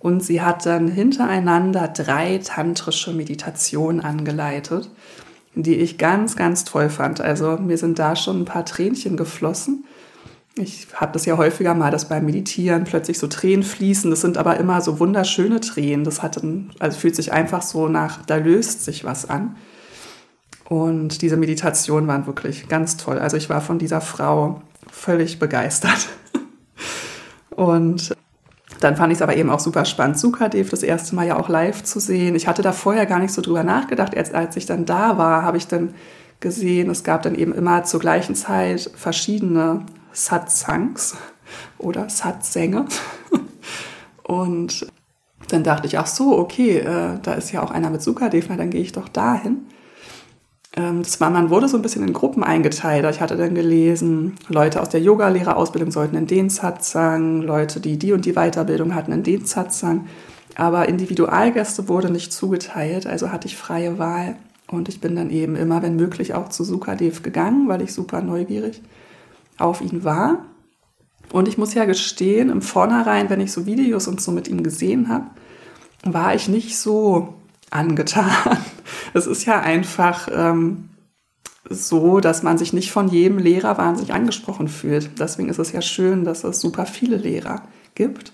Und sie hat dann hintereinander drei tantrische Meditationen angeleitet, die ich ganz, ganz toll fand. Also mir sind da schon ein paar Tränchen geflossen. Ich habe das ja häufiger mal, dass beim Meditieren plötzlich so Tränen fließen. Das sind aber immer so wunderschöne Tränen. Das hat ein, also fühlt sich einfach so nach, da löst sich was an. Und diese Meditationen waren wirklich ganz toll. Also ich war von dieser Frau völlig begeistert. Und dann fand ich es aber eben auch super spannend, Sukadev das erste Mal ja auch live zu sehen. Ich hatte da vorher gar nicht so drüber nachgedacht. Erst als ich dann da war, habe ich dann gesehen, es gab dann eben immer zur gleichen Zeit verschiedene Satsangs oder Satsänge. Und dann dachte ich, ach so, okay, äh, da ist ja auch einer mit Sukadev, na dann gehe ich doch dahin. Ähm, das war, man wurde so ein bisschen in Gruppen eingeteilt. Ich hatte dann gelesen, Leute aus der Yogalehrerausbildung sollten in den Satsang, Leute, die die und die Weiterbildung hatten, in den Satsang. Aber Individualgäste wurde nicht zugeteilt, also hatte ich freie Wahl. Und ich bin dann eben immer, wenn möglich, auch zu Sukadev gegangen, weil ich super neugierig auf ihn war. Und ich muss ja gestehen, im Vornherein, wenn ich so Videos und so mit ihm gesehen habe, war ich nicht so angetan. Es ist ja einfach ähm, so, dass man sich nicht von jedem Lehrer wahnsinnig angesprochen fühlt. Deswegen ist es ja schön, dass es super viele Lehrer gibt.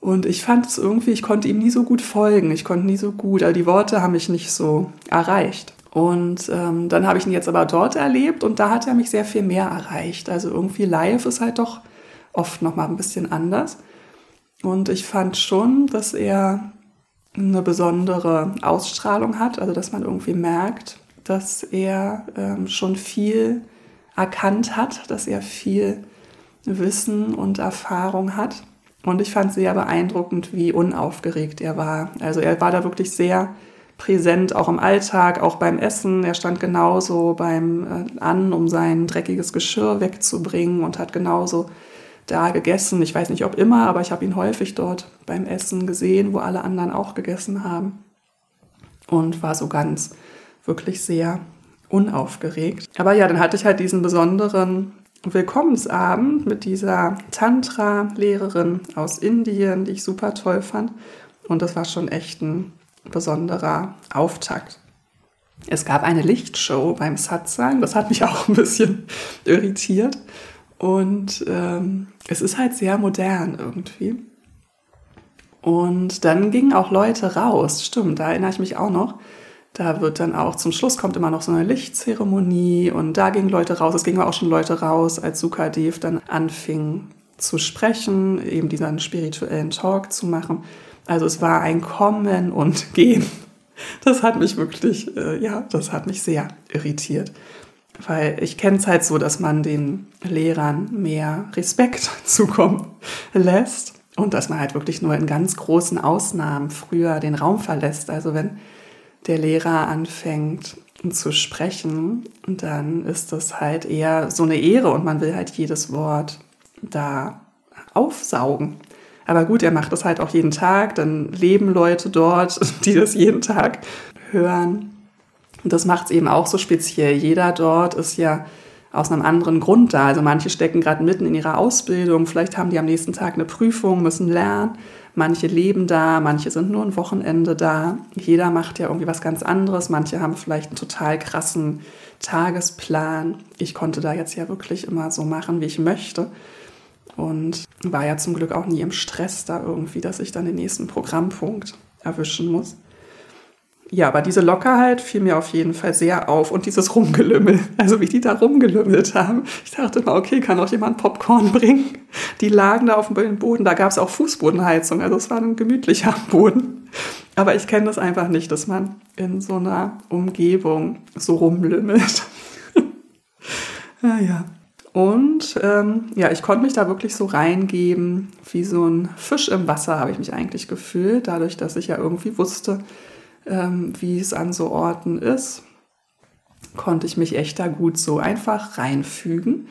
Und ich fand es irgendwie, ich konnte ihm nie so gut folgen. Ich konnte nie so gut, also die Worte haben mich nicht so erreicht. Und ähm, dann habe ich ihn jetzt aber dort erlebt und da hat er mich sehr viel mehr erreicht. Also irgendwie live ist halt doch oft noch mal ein bisschen anders. Und ich fand schon, dass er eine besondere Ausstrahlung hat, also dass man irgendwie merkt, dass er ähm, schon viel erkannt hat, dass er viel Wissen und Erfahrung hat. Und ich fand sehr beeindruckend, wie unaufgeregt er war. Also er war da wirklich sehr präsent, auch im Alltag, auch beim Essen. Er stand genauso beim äh, an, um sein dreckiges Geschirr wegzubringen und hat genauso da gegessen. Ich weiß nicht, ob immer, aber ich habe ihn häufig dort beim Essen gesehen, wo alle anderen auch gegessen haben. Und war so ganz wirklich sehr unaufgeregt. Aber ja, dann hatte ich halt diesen besonderen Willkommensabend mit dieser Tantra-Lehrerin aus Indien, die ich super toll fand. Und das war schon echt ein besonderer Auftakt. Es gab eine Lichtshow beim Satsang, das hat mich auch ein bisschen irritiert. Und ähm, es ist halt sehr modern irgendwie. Und dann gingen auch Leute raus, stimmt, da erinnere ich mich auch noch. Da wird dann auch zum Schluss kommt immer noch so eine Lichtzeremonie und da gingen Leute raus. Es gingen auch schon Leute raus, als Sukadev dann anfing zu sprechen, eben diesen spirituellen Talk zu machen. Also es war ein Kommen und Gehen. Das hat mich wirklich, äh, ja, das hat mich sehr irritiert. Weil ich kenne es halt so, dass man den Lehrern mehr Respekt zukommen lässt und dass man halt wirklich nur in ganz großen Ausnahmen früher den Raum verlässt. Also wenn der Lehrer anfängt zu sprechen, dann ist das halt eher so eine Ehre und man will halt jedes Wort da aufsaugen. Aber gut, er macht das halt auch jeden Tag, dann leben Leute dort, die das jeden Tag hören. Und das macht es eben auch so speziell. Jeder dort ist ja aus einem anderen Grund da. Also manche stecken gerade mitten in ihrer Ausbildung, vielleicht haben die am nächsten Tag eine Prüfung, müssen lernen. Manche leben da, manche sind nur ein Wochenende da. Jeder macht ja irgendwie was ganz anderes. Manche haben vielleicht einen total krassen Tagesplan. Ich konnte da jetzt ja wirklich immer so machen, wie ich möchte und war ja zum Glück auch nie im Stress da irgendwie, dass ich dann den nächsten Programmpunkt erwischen muss. Ja, aber diese Lockerheit fiel mir auf jeden Fall sehr auf und dieses Rumgelümmel, also wie die da rumgelümmelt haben. Ich dachte immer, okay, kann auch jemand Popcorn bringen? Die lagen da auf dem Boden, da gab es auch Fußbodenheizung, also es war ein gemütlicher Boden. Aber ich kenne das einfach nicht, dass man in so einer Umgebung so rumlümmelt. naja. Ah, und ähm, ja, ich konnte mich da wirklich so reingeben, wie so ein Fisch im Wasser habe ich mich eigentlich gefühlt, dadurch, dass ich ja irgendwie wusste, ähm, wie es an so Orten ist, konnte ich mich echt da gut so einfach reinfügen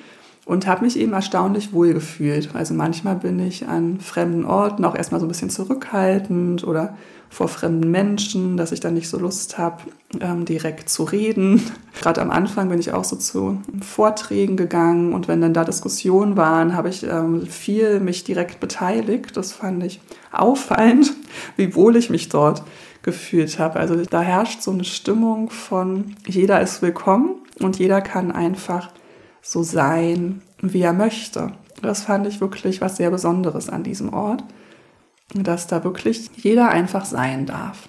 und habe mich eben erstaunlich wohl gefühlt. Also manchmal bin ich an fremden Orten auch erstmal so ein bisschen zurückhaltend oder vor fremden Menschen, dass ich dann nicht so Lust habe, ähm, direkt zu reden. Gerade am Anfang bin ich auch so zu Vorträgen gegangen und wenn dann da Diskussionen waren, habe ich ähm, viel mich direkt beteiligt. Das fand ich auffallend, wie wohl ich mich dort gefühlt habe. Also da herrscht so eine Stimmung von jeder ist willkommen und jeder kann einfach so sein, wie er möchte. Das fand ich wirklich was sehr Besonderes an diesem Ort, dass da wirklich jeder einfach sein darf.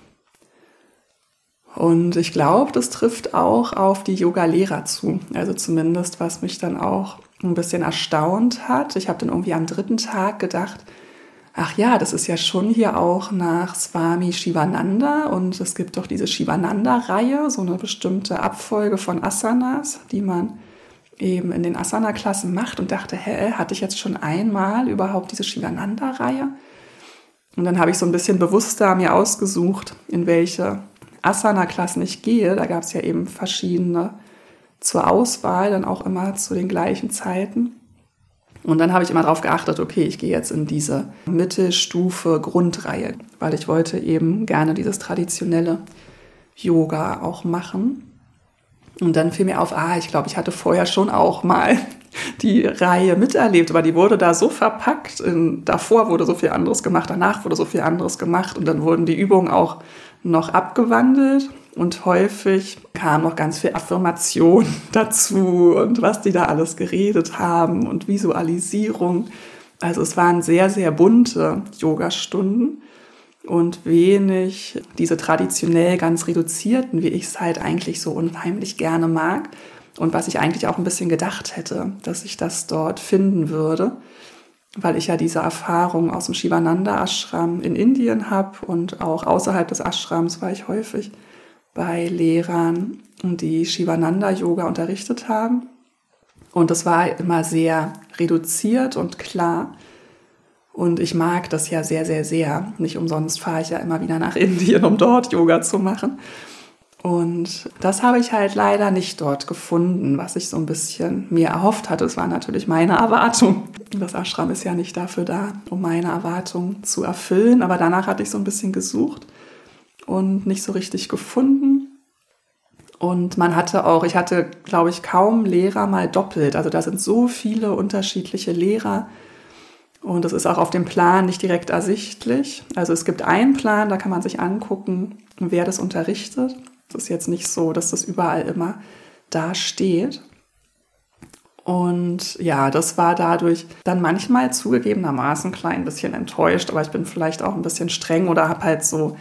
Und ich glaube, das trifft auch auf die Yoga-Lehrer zu. Also zumindest, was mich dann auch ein bisschen erstaunt hat. Ich habe dann irgendwie am dritten Tag gedacht, ach ja, das ist ja schon hier auch nach Swami Shivananda und es gibt doch diese Shivananda-Reihe, so eine bestimmte Abfolge von Asanas, die man eben in den Asana-Klassen macht und dachte, hä, hatte ich jetzt schon einmal überhaupt diese Shivananda-Reihe? Und dann habe ich so ein bisschen bewusster mir ausgesucht, in welche Asana-Klassen ich gehe. Da gab es ja eben verschiedene zur Auswahl, dann auch immer zu den gleichen Zeiten. Und dann habe ich immer darauf geachtet, okay, ich gehe jetzt in diese Mittelstufe Grundreihe, weil ich wollte eben gerne dieses traditionelle Yoga auch machen. Und dann fiel mir auf, ah, ich glaube, ich hatte vorher schon auch mal die Reihe miterlebt, aber die wurde da so verpackt. In, davor wurde so viel anderes gemacht, danach wurde so viel anderes gemacht und dann wurden die Übungen auch noch abgewandelt und häufig kam noch ganz viel Affirmation dazu und was die da alles geredet haben und Visualisierung. Also es waren sehr, sehr bunte Yogastunden und wenig diese traditionell ganz reduzierten, wie ich es halt eigentlich so unheimlich gerne mag und was ich eigentlich auch ein bisschen gedacht hätte, dass ich das dort finden würde, weil ich ja diese Erfahrung aus dem Shivananda Ashram in Indien habe und auch außerhalb des Ashrams war ich häufig bei Lehrern, die Shivananda Yoga unterrichtet haben. Und es war immer sehr reduziert und klar. Und ich mag das ja sehr, sehr, sehr. Nicht umsonst fahre ich ja immer wieder nach Indien, um dort Yoga zu machen. Und das habe ich halt leider nicht dort gefunden, was ich so ein bisschen mir erhofft hatte. Es war natürlich meine Erwartung. Das Ashram ist ja nicht dafür da, um meine Erwartung zu erfüllen. Aber danach hatte ich so ein bisschen gesucht und nicht so richtig gefunden. Und man hatte auch, ich hatte, glaube ich, kaum Lehrer mal doppelt. Also da sind so viele unterschiedliche Lehrer. Und es ist auch auf dem Plan nicht direkt ersichtlich. Also es gibt einen Plan, da kann man sich angucken, wer das unterrichtet. Es ist jetzt nicht so, dass das überall immer da steht. Und ja, das war dadurch dann manchmal zugegebenermaßen ein klein bisschen enttäuscht, aber ich bin vielleicht auch ein bisschen streng oder habe halt so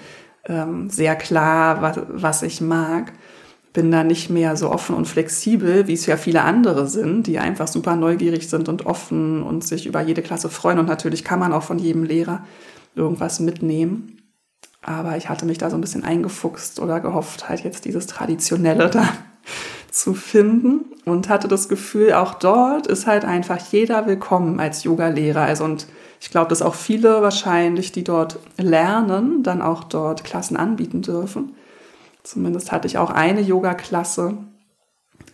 ähm, sehr klar, was, was ich mag. Bin da nicht mehr so offen und flexibel, wie es ja viele andere sind, die einfach super neugierig sind und offen und sich über jede Klasse freuen. Und natürlich kann man auch von jedem Lehrer irgendwas mitnehmen. Aber ich hatte mich da so ein bisschen eingefuchst oder gehofft, halt jetzt dieses Traditionelle da zu finden und hatte das Gefühl, auch dort ist halt einfach jeder willkommen als Yoga-Lehrer. Also und ich glaube, dass auch viele wahrscheinlich, die dort lernen, dann auch dort Klassen anbieten dürfen. Zumindest hatte ich auch eine Yoga-Klasse.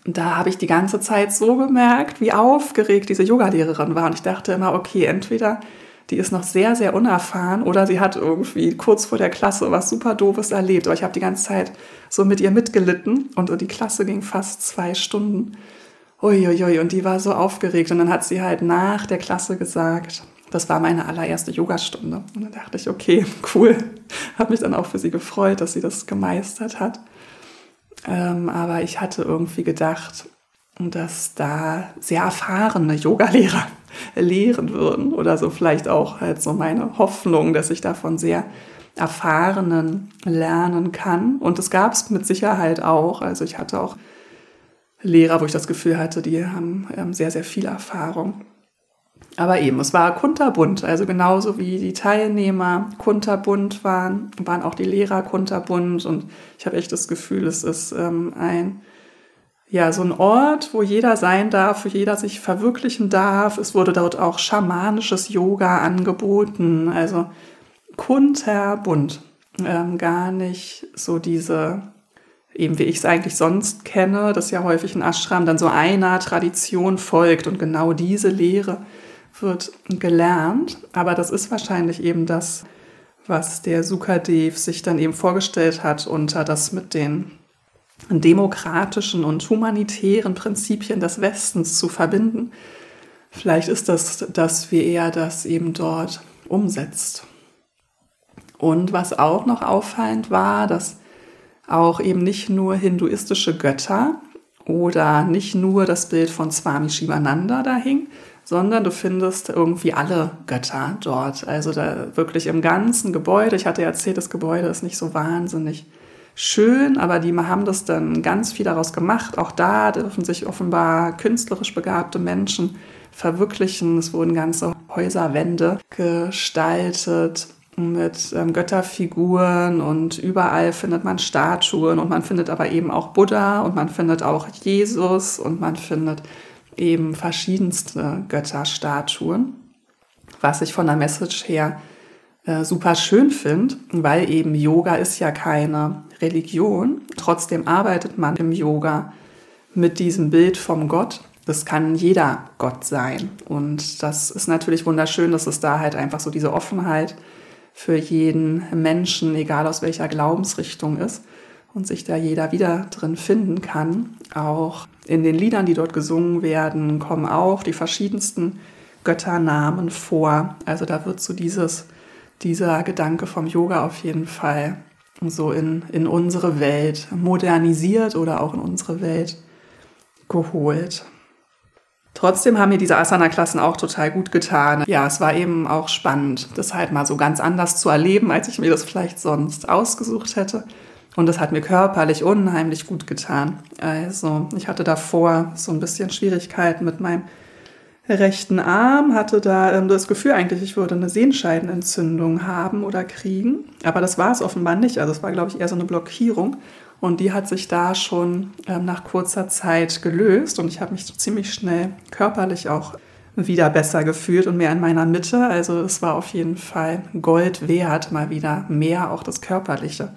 Da habe ich die ganze Zeit so gemerkt, wie aufgeregt diese Yogalehrerin war. Und ich dachte immer, okay, entweder die ist noch sehr, sehr unerfahren oder sie hat irgendwie kurz vor der Klasse was super Doofes erlebt. Aber ich habe die ganze Zeit so mit ihr mitgelitten und die Klasse ging fast zwei Stunden. Uiuiui, und die war so aufgeregt. Und dann hat sie halt nach der Klasse gesagt, das war meine allererste Yogastunde. Und dann dachte ich, okay, cool. Habe mich dann auch für sie gefreut, dass sie das gemeistert hat. Ähm, aber ich hatte irgendwie gedacht, dass da sehr erfahrene Yogalehrer lehren würden oder so vielleicht auch halt so meine Hoffnung, dass ich davon sehr erfahrenen lernen kann. Und es gab es mit Sicherheit auch. Also ich hatte auch Lehrer, wo ich das Gefühl hatte, die haben ähm, sehr, sehr viel Erfahrung. Aber eben, es war kunterbunt. Also genauso wie die Teilnehmer kunterbunt waren, waren auch die Lehrer kunterbunt. Und ich habe echt das Gefühl, es ist ähm, ein ja, so ein Ort, wo jeder sein darf, wo jeder sich verwirklichen darf. Es wurde dort auch schamanisches Yoga angeboten, also kunterbunt. Ähm, gar nicht so diese, eben wie ich es eigentlich sonst kenne, dass ja häufig ein Ashram dann so einer Tradition folgt und genau diese Lehre wird gelernt. Aber das ist wahrscheinlich eben das, was der Sukadev sich dann eben vorgestellt hat unter das mit den demokratischen und humanitären Prinzipien des Westens zu verbinden. Vielleicht ist das das, wie er das eben dort umsetzt. Und was auch noch auffallend war, dass auch eben nicht nur hinduistische Götter oder nicht nur das Bild von Swami Shivananda da hing, sondern du findest irgendwie alle Götter dort. Also da wirklich im ganzen Gebäude. Ich hatte erzählt, das Gebäude ist nicht so wahnsinnig schön, aber die haben das dann ganz viel daraus gemacht. Auch da dürfen sich offenbar künstlerisch begabte Menschen verwirklichen. Es wurden ganze Häuserwände gestaltet mit ähm, Götterfiguren und überall findet man Statuen und man findet aber eben auch Buddha und man findet auch Jesus und man findet eben verschiedenste Götterstatuen, was ich von der Message her äh, super schön finde, weil eben Yoga ist ja keine Religion. Trotzdem arbeitet man im Yoga mit diesem Bild vom Gott. Das kann jeder Gott sein. Und das ist natürlich wunderschön, dass es da halt einfach so diese Offenheit für jeden Menschen, egal aus welcher Glaubensrichtung ist, und sich da jeder wieder drin finden kann. Auch in den Liedern, die dort gesungen werden, kommen auch die verschiedensten Götternamen vor. Also da wird so dieses dieser Gedanke vom Yoga auf jeden Fall so in, in unsere Welt modernisiert oder auch in unsere Welt geholt. Trotzdem haben mir diese Asana-Klassen auch total gut getan. Ja, es war eben auch spannend, das halt mal so ganz anders zu erleben, als ich mir das vielleicht sonst ausgesucht hätte. Und das hat mir körperlich unheimlich gut getan. Also ich hatte davor so ein bisschen Schwierigkeiten mit meinem rechten Arm, hatte da ähm, das Gefühl eigentlich, ich würde eine Sehenscheidenentzündung haben oder kriegen. Aber das war es offenbar nicht. Also es war, glaube ich, eher so eine Blockierung. Und die hat sich da schon ähm, nach kurzer Zeit gelöst. Und ich habe mich so ziemlich schnell körperlich auch wieder besser gefühlt und mehr in meiner Mitte. Also es war auf jeden Fall Gold wert, mal wieder mehr auch das Körperliche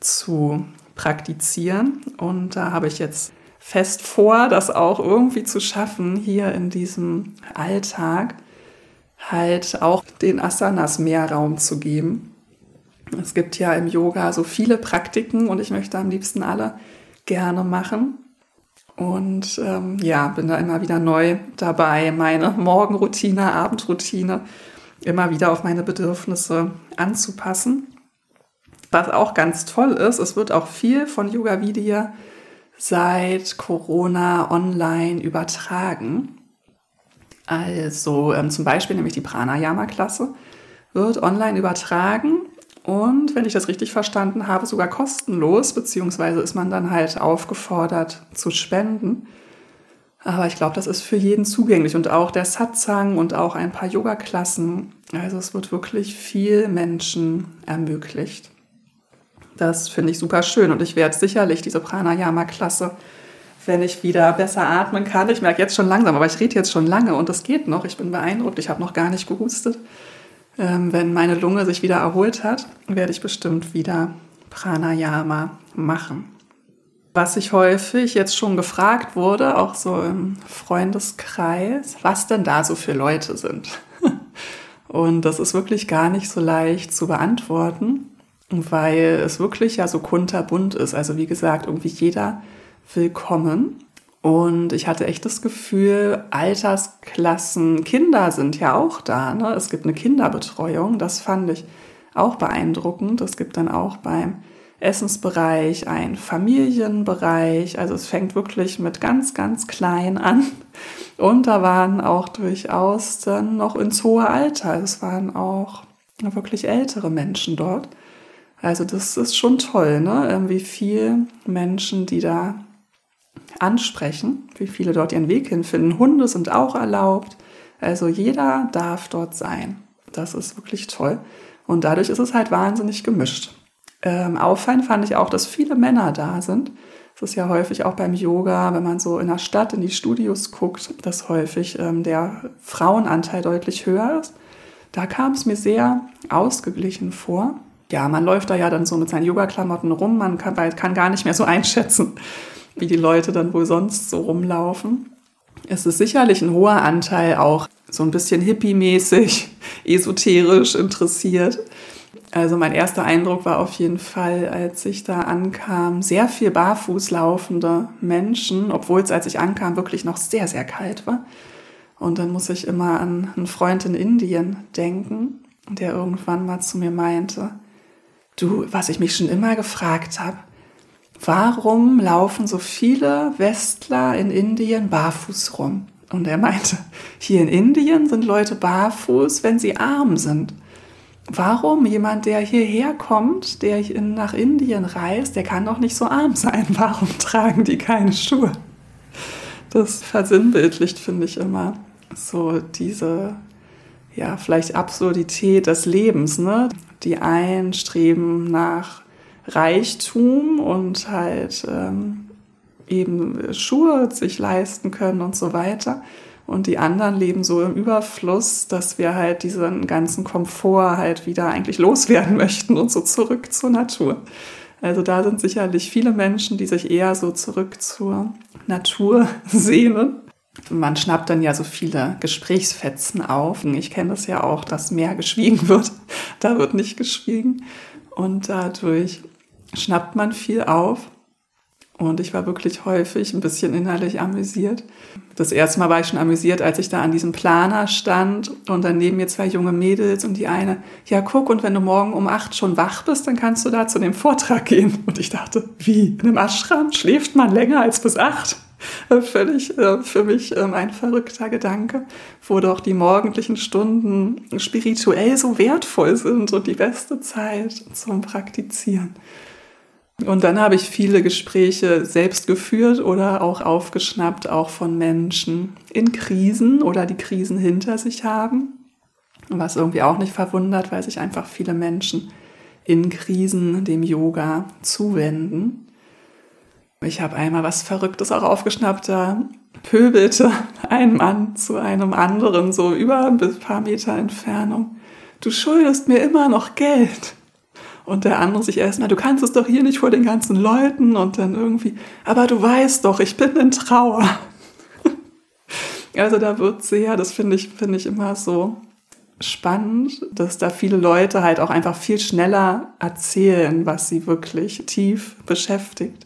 zu praktizieren. Und da habe ich jetzt fest vor, das auch irgendwie zu schaffen, hier in diesem Alltag halt auch den Asanas mehr Raum zu geben. Es gibt ja im Yoga so viele Praktiken und ich möchte am liebsten alle gerne machen. Und ähm, ja, bin da immer wieder neu dabei, meine Morgenroutine, Abendroutine immer wieder auf meine Bedürfnisse anzupassen. Was auch ganz toll ist, es wird auch viel von Yoga Vidya seit Corona online übertragen. Also ähm, zum Beispiel nämlich die Pranayama-Klasse wird online übertragen und wenn ich das richtig verstanden habe, sogar kostenlos, beziehungsweise ist man dann halt aufgefordert zu spenden. Aber ich glaube, das ist für jeden zugänglich und auch der Satsang und auch ein paar Yoga-Klassen. Also es wird wirklich viel Menschen ermöglicht. Das finde ich super schön und ich werde sicherlich diese Pranayama-Klasse, wenn ich wieder besser atmen kann. Ich merke jetzt schon langsam, aber ich rede jetzt schon lange und es geht noch. Ich bin beeindruckt. Ich habe noch gar nicht gehustet. Ähm, wenn meine Lunge sich wieder erholt hat, werde ich bestimmt wieder Pranayama machen. Was ich häufig jetzt schon gefragt wurde, auch so im Freundeskreis, was denn da so für Leute sind. Und das ist wirklich gar nicht so leicht zu beantworten weil es wirklich ja so kunterbunt ist. Also wie gesagt, irgendwie jeder willkommen. Und ich hatte echt das Gefühl, Altersklassen, Kinder sind ja auch da. Ne? Es gibt eine Kinderbetreuung, das fand ich auch beeindruckend. Es gibt dann auch beim Essensbereich einen Familienbereich. Also es fängt wirklich mit ganz, ganz klein an. Und da waren auch durchaus dann noch ins hohe Alter. Es waren auch wirklich ältere Menschen dort. Also das ist schon toll, ne? Ähm, wie viele Menschen, die da ansprechen, wie viele dort ihren Weg hinfinden. Hunde sind auch erlaubt. Also jeder darf dort sein. Das ist wirklich toll. Und dadurch ist es halt wahnsinnig gemischt. Ähm, auffallend fand ich auch, dass viele Männer da sind. Das ist ja häufig auch beim Yoga, wenn man so in der Stadt in die Studios guckt, dass häufig ähm, der Frauenanteil deutlich höher ist. Da kam es mir sehr ausgeglichen vor ja, man läuft da ja dann so mit seinen Yoga-Klamotten rum, man kann, kann gar nicht mehr so einschätzen, wie die Leute dann wohl sonst so rumlaufen. Es ist sicherlich ein hoher Anteil auch so ein bisschen hippie-mäßig, esoterisch interessiert. Also mein erster Eindruck war auf jeden Fall, als ich da ankam, sehr viel barfuß laufende Menschen, obwohl es, als ich ankam, wirklich noch sehr, sehr kalt war. Und dann muss ich immer an einen Freund in Indien denken, der irgendwann mal zu mir meinte, Du, was ich mich schon immer gefragt habe, warum laufen so viele Westler in Indien barfuß rum? Und er meinte, hier in Indien sind Leute barfuß, wenn sie arm sind. Warum jemand, der hierher kommt, der nach Indien reist, der kann doch nicht so arm sein? Warum tragen die keine Schuhe? Das versinnbildlicht, finde ich immer, so diese, ja, vielleicht Absurdität des Lebens, ne? Die einen streben nach Reichtum und halt ähm, eben Schuhe sich leisten können und so weiter. Und die anderen leben so im Überfluss, dass wir halt diesen ganzen Komfort halt wieder eigentlich loswerden möchten und so zurück zur Natur. Also da sind sicherlich viele Menschen, die sich eher so zurück zur Natur sehnen man schnappt dann ja so viele Gesprächsfetzen auf. Ich kenne das ja auch, dass mehr geschwiegen wird. Da wird nicht geschwiegen. Und dadurch schnappt man viel auf. Und ich war wirklich häufig ein bisschen innerlich amüsiert. Das erste Mal war ich schon amüsiert, als ich da an diesem Planer stand und dann neben mir zwei junge Mädels und die eine, ja guck, und wenn du morgen um acht schon wach bist, dann kannst du da zu dem Vortrag gehen. Und ich dachte, wie? In einem Ashram schläft man länger als bis acht? Völlig äh, für mich ähm, ein verrückter Gedanke, wo doch die morgendlichen Stunden spirituell so wertvoll sind und die beste Zeit zum Praktizieren. Und dann habe ich viele Gespräche selbst geführt oder auch aufgeschnappt, auch von Menschen in Krisen oder die Krisen hinter sich haben. Was irgendwie auch nicht verwundert, weil sich einfach viele Menschen in Krisen dem Yoga zuwenden. Ich habe einmal was Verrücktes auch aufgeschnappt, da pöbelte ein Mann zu einem anderen, so über ein paar Meter Entfernung. Du schuldest mir immer noch Geld. Und der andere sich erstmal, du kannst es doch hier nicht vor den ganzen Leuten und dann irgendwie, aber du weißt doch, ich bin in Trauer. also da wird sehr, das finde ich, finde ich immer so spannend, dass da viele Leute halt auch einfach viel schneller erzählen, was sie wirklich tief beschäftigt.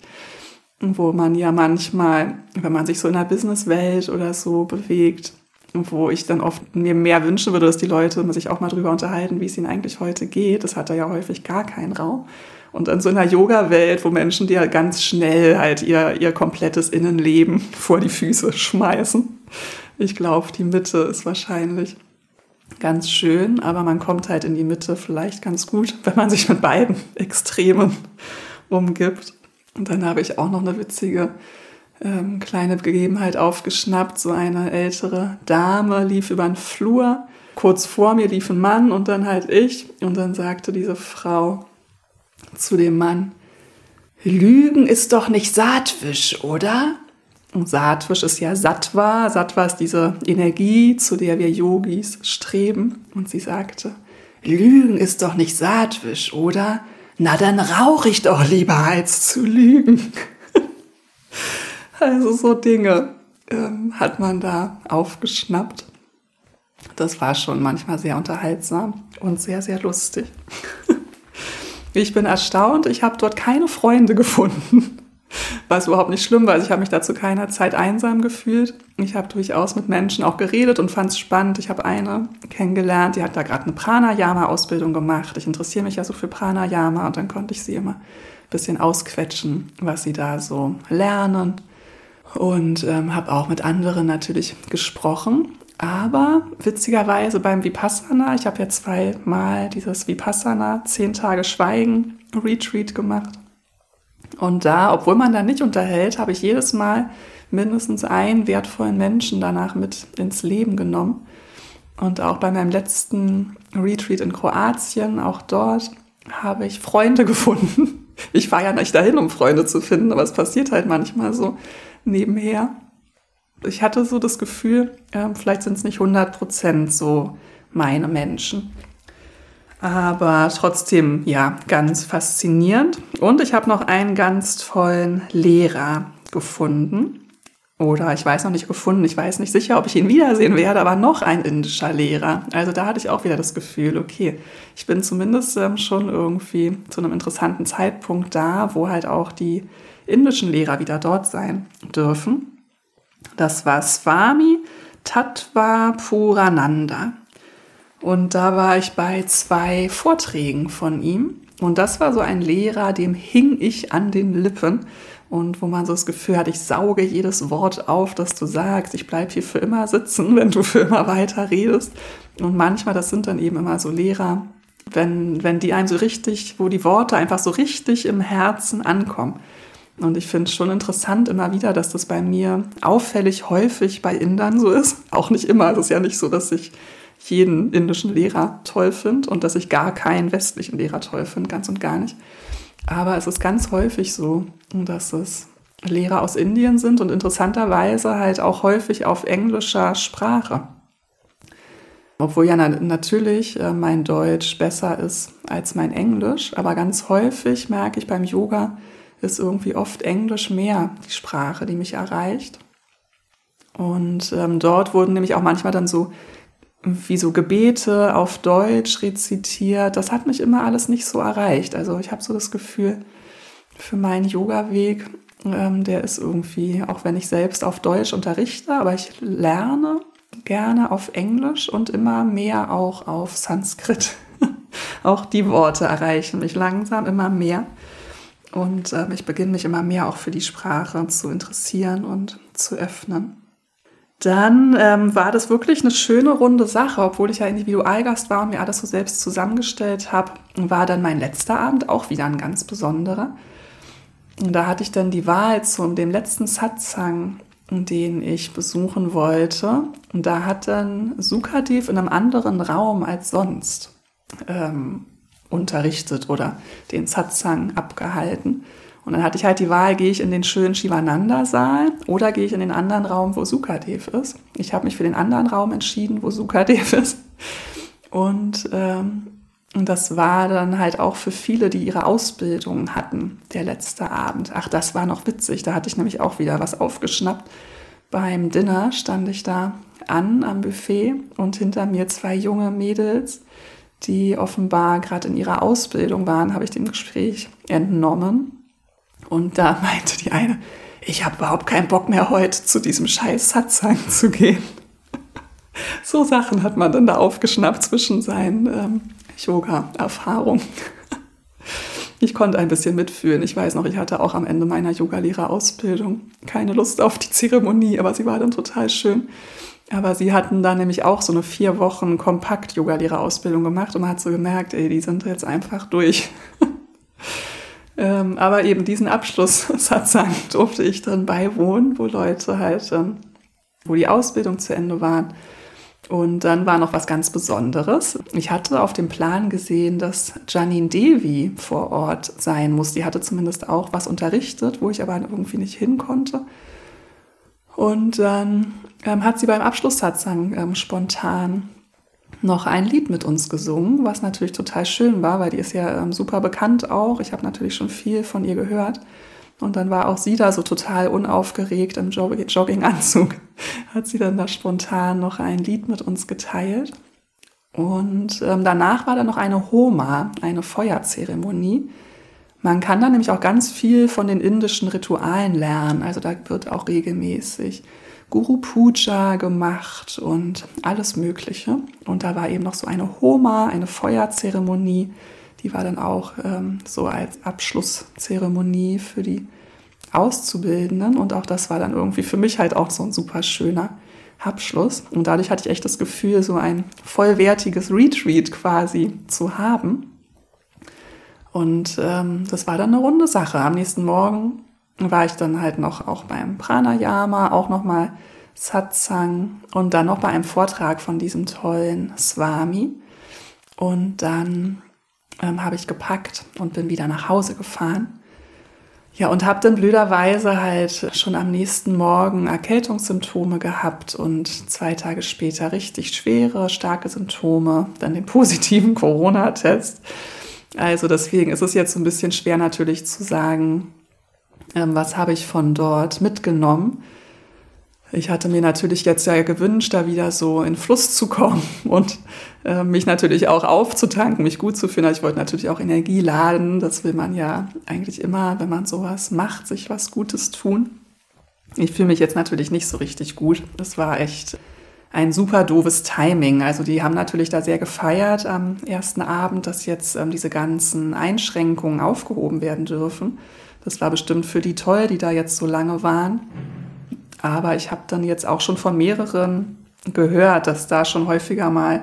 Wo man ja manchmal, wenn man sich so in der Businesswelt oder so bewegt, wo ich dann oft mir mehr wünschen würde, dass die Leute sich auch mal drüber unterhalten, wie es ihnen eigentlich heute geht. Das hat da ja häufig gar keinen Raum. Und in so einer Yoga-Welt, wo Menschen dir ganz schnell halt ihr, ihr komplettes Innenleben vor die Füße schmeißen. Ich glaube, die Mitte ist wahrscheinlich ganz schön, aber man kommt halt in die Mitte vielleicht ganz gut, wenn man sich mit beiden Extremen umgibt. Und dann habe ich auch noch eine witzige ähm, kleine Begebenheit aufgeschnappt. So eine ältere Dame lief über den Flur. Kurz vor mir lief ein Mann und dann halt ich. Und dann sagte diese Frau zu dem Mann, Lügen ist doch nicht Saatwisch, oder? Und Saatwisch ist ja Sattva. Sattva ist diese Energie, zu der wir Yogis streben. Und sie sagte, Lügen ist doch nicht Saatwisch, oder? Na, dann rauche ich doch lieber, als zu lügen. Also so Dinge ähm, hat man da aufgeschnappt. Das war schon manchmal sehr unterhaltsam und sehr, sehr lustig. ich bin erstaunt, ich habe dort keine Freunde gefunden. Was überhaupt nicht schlimm war. Also ich habe mich da zu keiner Zeit einsam gefühlt. Ich habe durchaus mit Menschen auch geredet und fand es spannend. Ich habe eine kennengelernt, die hat da gerade eine Pranayama-Ausbildung gemacht. Ich interessiere mich ja so für Pranayama und dann konnte ich sie immer ein bisschen ausquetschen, was sie da so lernen und ähm, habe auch mit anderen natürlich gesprochen. Aber witzigerweise beim Vipassana, ich habe ja zweimal dieses Vipassana, zehn Tage Schweigen, Retreat gemacht. Und da, obwohl man da nicht unterhält, habe ich jedes Mal mindestens einen wertvollen Menschen danach mit ins Leben genommen. Und auch bei meinem letzten Retreat in Kroatien, auch dort habe ich Freunde gefunden. Ich fahre ja nicht dahin, um Freunde zu finden, aber es passiert halt manchmal so nebenher. Ich hatte so das Gefühl, äh, vielleicht sind es nicht 100 Prozent so meine Menschen. Aber trotzdem, ja, ganz faszinierend. Und ich habe noch einen ganz tollen Lehrer gefunden. Oder ich weiß noch nicht gefunden, ich weiß nicht sicher, ob ich ihn wiedersehen werde, aber noch ein indischer Lehrer. Also da hatte ich auch wieder das Gefühl, okay, ich bin zumindest ähm, schon irgendwie zu einem interessanten Zeitpunkt da, wo halt auch die indischen Lehrer wieder dort sein dürfen. Das war Swami Tattva Purananda. Und da war ich bei zwei Vorträgen von ihm. Und das war so ein Lehrer, dem hing ich an den Lippen. Und wo man so das Gefühl hat, ich sauge jedes Wort auf, das du sagst. Ich bleibe hier für immer sitzen, wenn du für immer weiter redest. Und manchmal, das sind dann eben immer so Lehrer, wenn, wenn die einem so richtig, wo die Worte einfach so richtig im Herzen ankommen. Und ich finde es schon interessant immer wieder, dass das bei mir auffällig häufig bei Indern so ist. Auch nicht immer. Es ist ja nicht so, dass ich jeden indischen Lehrer toll finde und dass ich gar keinen westlichen Lehrer toll finde, ganz und gar nicht. Aber es ist ganz häufig so, dass es Lehrer aus Indien sind und interessanterweise halt auch häufig auf englischer Sprache. Obwohl ja natürlich äh, mein Deutsch besser ist als mein Englisch, aber ganz häufig merke ich beim Yoga, ist irgendwie oft Englisch mehr die Sprache, die mich erreicht. Und ähm, dort wurden nämlich auch manchmal dann so wie so Gebete auf Deutsch rezitiert. Das hat mich immer alles nicht so erreicht. Also ich habe so das Gefühl, für meinen Yoga-Weg, ähm, der ist irgendwie, auch wenn ich selbst auf Deutsch unterrichte, aber ich lerne gerne auf Englisch und immer mehr auch auf Sanskrit. auch die Worte erreichen mich langsam immer mehr. Und äh, ich beginne mich immer mehr auch für die Sprache zu interessieren und zu öffnen. Dann ähm, war das wirklich eine schöne runde Sache, obwohl ich ja Individualgast war und mir alles so selbst zusammengestellt habe, war dann mein letzter Abend auch wieder ein ganz besonderer. Und da hatte ich dann die Wahl zu dem letzten Satsang, den ich besuchen wollte. Und da hat dann Sukadev in einem anderen Raum als sonst ähm, unterrichtet oder den Satsang abgehalten. Und dann hatte ich halt die Wahl, gehe ich in den schönen Shivananda-Saal oder gehe ich in den anderen Raum, wo Sukadev ist. Ich habe mich für den anderen Raum entschieden, wo Sukadev ist. Und ähm, das war dann halt auch für viele, die ihre Ausbildung hatten, der letzte Abend. Ach, das war noch witzig. Da hatte ich nämlich auch wieder was aufgeschnappt. Beim Dinner stand ich da an am Buffet und hinter mir zwei junge Mädels, die offenbar gerade in ihrer Ausbildung waren, habe ich dem Gespräch entnommen. Und da meinte die eine, ich habe überhaupt keinen Bock mehr heute zu diesem scheiß Satsang zu gehen. so Sachen hat man dann da aufgeschnappt zwischen seinen ähm, Yoga-Erfahrungen. Ich konnte ein bisschen mitfühlen. Ich weiß noch, ich hatte auch am Ende meiner Yogalehrerausbildung keine Lust auf die Zeremonie, aber sie war dann total schön. Aber sie hatten da nämlich auch so eine vier Wochen Kompakt-Yogalehrerausbildung gemacht und man hat so gemerkt, ey, die sind jetzt einfach durch. Ähm, aber eben diesen Abschlusssatz durfte ich dann beiwohnen, wo Leute halt, ähm, wo die Ausbildung zu Ende waren und dann war noch was ganz Besonderes. Ich hatte auf dem Plan gesehen, dass Janine Devi vor Ort sein muss. Die hatte zumindest auch was unterrichtet, wo ich aber irgendwie nicht hin konnte. Und dann ähm, hat sie beim Abschlusssatz ähm, spontan noch ein Lied mit uns gesungen, was natürlich total schön war, weil die ist ja ähm, super bekannt auch. Ich habe natürlich schon viel von ihr gehört. Und dann war auch sie da so total unaufgeregt im Jogginganzug. Hat sie dann da spontan noch ein Lied mit uns geteilt. Und ähm, danach war dann noch eine Homa, eine Feuerzeremonie. Man kann da nämlich auch ganz viel von den indischen Ritualen lernen. Also da wird auch regelmäßig Guru Puja gemacht und alles Mögliche. Und da war eben noch so eine Homa, eine Feuerzeremonie die war dann auch ähm, so als Abschlusszeremonie für die Auszubildenden. Und auch das war dann irgendwie für mich halt auch so ein super schöner Abschluss. Und dadurch hatte ich echt das Gefühl, so ein vollwertiges Retreat quasi zu haben. Und ähm, das war dann eine runde Sache. Am nächsten Morgen war ich dann halt noch auch beim Pranayama, auch nochmal Satsang und dann noch bei einem Vortrag von diesem tollen Swami. Und dann ähm, habe ich gepackt und bin wieder nach Hause gefahren. Ja, und habe dann blöderweise halt schon am nächsten Morgen Erkältungssymptome gehabt und zwei Tage später richtig schwere, starke Symptome, dann den positiven Corona-Test. Also deswegen ist es jetzt so ein bisschen schwer natürlich zu sagen, ähm, was habe ich von dort mitgenommen. Ich hatte mir natürlich jetzt ja gewünscht, da wieder so in Fluss zu kommen und äh, mich natürlich auch aufzutanken, mich gut zu fühlen. Ich wollte natürlich auch Energie laden. Das will man ja eigentlich immer, wenn man sowas macht, sich was Gutes tun. Ich fühle mich jetzt natürlich nicht so richtig gut. Das war echt ein super doofes Timing. Also die haben natürlich da sehr gefeiert am ersten Abend, dass jetzt ähm, diese ganzen Einschränkungen aufgehoben werden dürfen. Das war bestimmt für die toll, die da jetzt so lange waren. Aber ich habe dann jetzt auch schon von mehreren gehört, dass da schon häufiger mal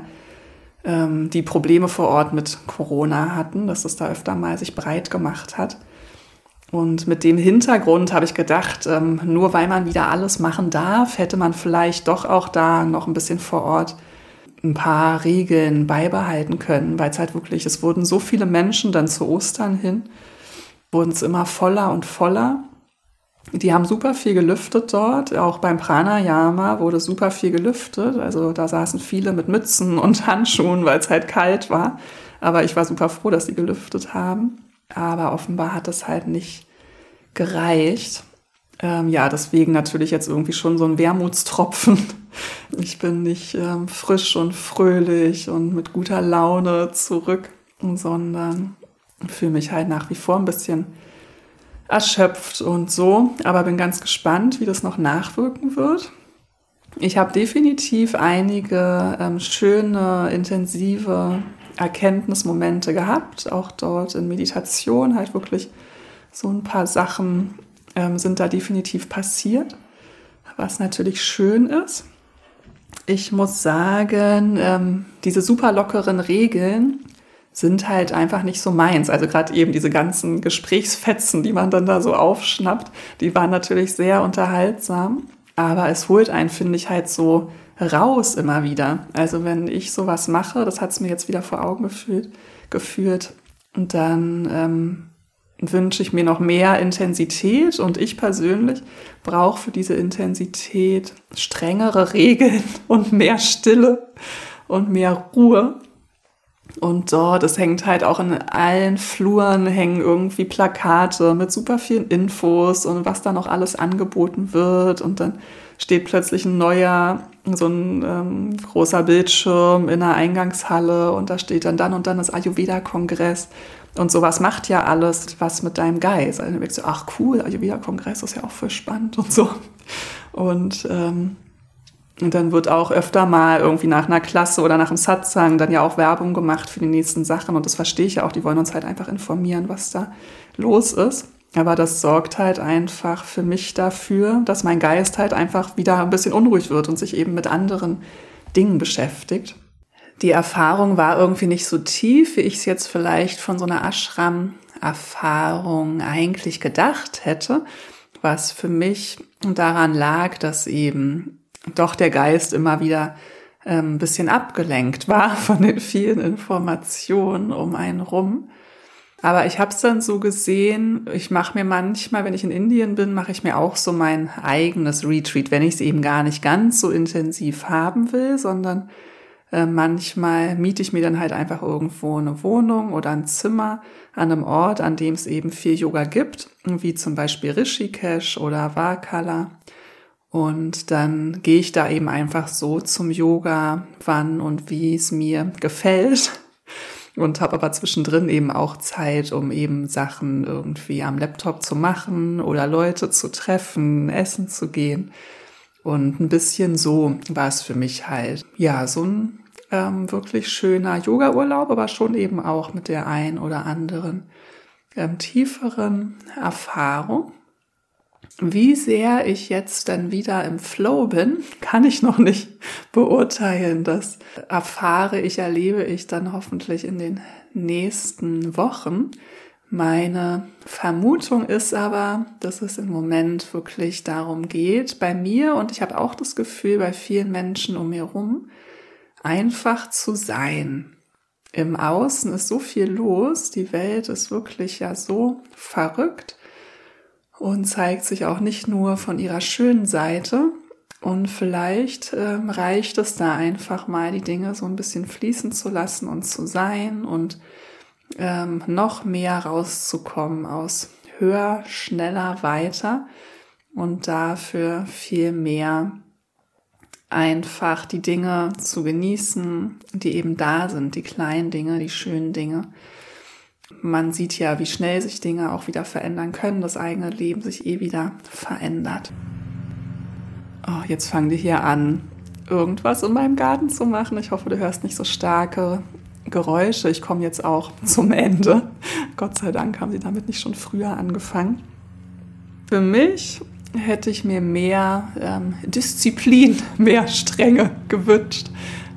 ähm, die Probleme vor Ort mit Corona hatten, dass es da öfter mal sich breit gemacht hat. Und mit dem Hintergrund habe ich gedacht, ähm, nur weil man wieder alles machen darf, hätte man vielleicht doch auch da noch ein bisschen vor Ort ein paar Regeln beibehalten können, weil es halt wirklich, es wurden so viele Menschen dann zu Ostern hin, wurden es immer voller und voller. Die haben super viel gelüftet dort. Auch beim Pranayama wurde super viel gelüftet. Also da saßen viele mit Mützen und Handschuhen, weil es halt kalt war. Aber ich war super froh, dass sie gelüftet haben. Aber offenbar hat es halt nicht gereicht. Ähm, ja, deswegen natürlich jetzt irgendwie schon so ein Wermutstropfen. Ich bin nicht ähm, frisch und fröhlich und mit guter Laune zurück, sondern fühle mich halt nach wie vor ein bisschen erschöpft und so, aber bin ganz gespannt, wie das noch nachwirken wird. Ich habe definitiv einige ähm, schöne, intensive Erkenntnismomente gehabt, auch dort in Meditation, halt wirklich so ein paar Sachen ähm, sind da definitiv passiert, was natürlich schön ist. Ich muss sagen, ähm, diese super lockeren Regeln sind halt einfach nicht so meins. Also gerade eben diese ganzen Gesprächsfetzen, die man dann da so aufschnappt, die waren natürlich sehr unterhaltsam. Aber es holt einen, finde ich, halt so raus immer wieder. Also wenn ich sowas mache, das hat es mir jetzt wieder vor Augen gefühlt, geführt, und dann ähm, wünsche ich mir noch mehr Intensität und ich persönlich brauche für diese Intensität strengere Regeln und mehr Stille und mehr Ruhe. Und dort, es hängt halt auch in allen Fluren, hängen irgendwie Plakate mit super vielen Infos und was da noch alles angeboten wird. Und dann steht plötzlich ein neuer, so ein ähm, großer Bildschirm in der Eingangshalle und da steht dann dann und dann das Ayurveda-Kongress. Und sowas macht ja alles was mit deinem Geist. Also du denkst, ach cool, Ayurveda-Kongress ist ja auch voll spannend und so. Und, ähm, und dann wird auch öfter mal irgendwie nach einer Klasse oder nach einem Satsang dann ja auch Werbung gemacht für die nächsten Sachen. Und das verstehe ich ja auch. Die wollen uns halt einfach informieren, was da los ist. Aber das sorgt halt einfach für mich dafür, dass mein Geist halt einfach wieder ein bisschen unruhig wird und sich eben mit anderen Dingen beschäftigt die Erfahrung war irgendwie nicht so tief, wie ich es jetzt vielleicht von so einer Ashram-Erfahrung eigentlich gedacht hätte, was für mich daran lag, dass eben doch der Geist immer wieder ähm, ein bisschen abgelenkt war von den vielen Informationen um einen rum. Aber ich habe es dann so gesehen, ich mache mir manchmal, wenn ich in Indien bin, mache ich mir auch so mein eigenes Retreat, wenn ich es eben gar nicht ganz so intensiv haben will, sondern äh, manchmal miete ich mir dann halt einfach irgendwo eine Wohnung oder ein Zimmer an einem Ort, an dem es eben viel Yoga gibt, wie zum Beispiel Rishikesh oder Vakala. Und dann gehe ich da eben einfach so zum Yoga, wann und wie es mir gefällt. Und habe aber zwischendrin eben auch Zeit, um eben Sachen irgendwie am Laptop zu machen oder Leute zu treffen, essen zu gehen. Und ein bisschen so war es für mich halt, ja, so ein ähm, wirklich schöner Yoga-Urlaub, aber schon eben auch mit der ein oder anderen ähm, tieferen Erfahrung. Wie sehr ich jetzt dann wieder im Flow bin, kann ich noch nicht beurteilen. Das erfahre ich, erlebe ich dann hoffentlich in den nächsten Wochen. Meine Vermutung ist aber, dass es im Moment wirklich darum geht, bei mir und ich habe auch das Gefühl, bei vielen Menschen um mir herum, einfach zu sein. Im Außen ist so viel los, die Welt ist wirklich ja so verrückt und zeigt sich auch nicht nur von ihrer schönen Seite. Und vielleicht ähm, reicht es da einfach mal, die Dinge so ein bisschen fließen zu lassen und zu sein und ähm, noch mehr rauszukommen aus höher, schneller, weiter und dafür viel mehr einfach die Dinge zu genießen, die eben da sind, die kleinen Dinge, die schönen Dinge. Man sieht ja, wie schnell sich Dinge auch wieder verändern können, das eigene Leben sich eh wieder verändert. Oh, jetzt fangen die hier an, irgendwas in meinem Garten zu machen. Ich hoffe, du hörst nicht so starke Geräusche. Ich komme jetzt auch zum Ende. Gott sei Dank haben sie damit nicht schon früher angefangen. Für mich hätte ich mir mehr ähm, Disziplin, mehr Strenge gewünscht.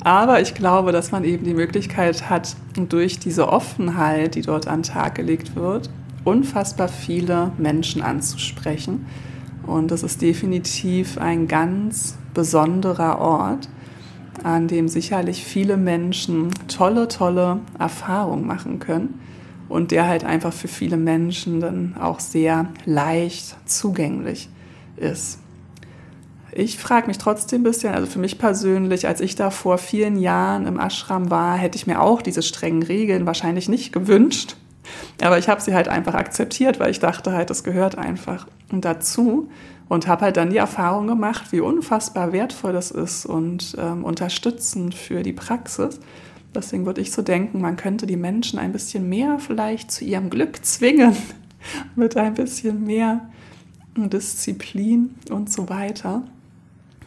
Aber ich glaube, dass man eben die Möglichkeit hat, durch diese Offenheit, die dort an den Tag gelegt wird, unfassbar viele Menschen anzusprechen. Und das ist definitiv ein ganz besonderer Ort, an dem sicherlich viele Menschen tolle, tolle Erfahrungen machen können und der halt einfach für viele Menschen dann auch sehr leicht zugänglich ist ist. Ich frage mich trotzdem ein bisschen, also für mich persönlich, als ich da vor vielen Jahren im Ashram war, hätte ich mir auch diese strengen Regeln wahrscheinlich nicht gewünscht. Aber ich habe sie halt einfach akzeptiert, weil ich dachte halt, das gehört einfach dazu und habe halt dann die Erfahrung gemacht, wie unfassbar wertvoll das ist und ähm, unterstützend für die Praxis. Deswegen würde ich so denken, man könnte die Menschen ein bisschen mehr vielleicht zu ihrem Glück zwingen, mit ein bisschen mehr Disziplin und so weiter.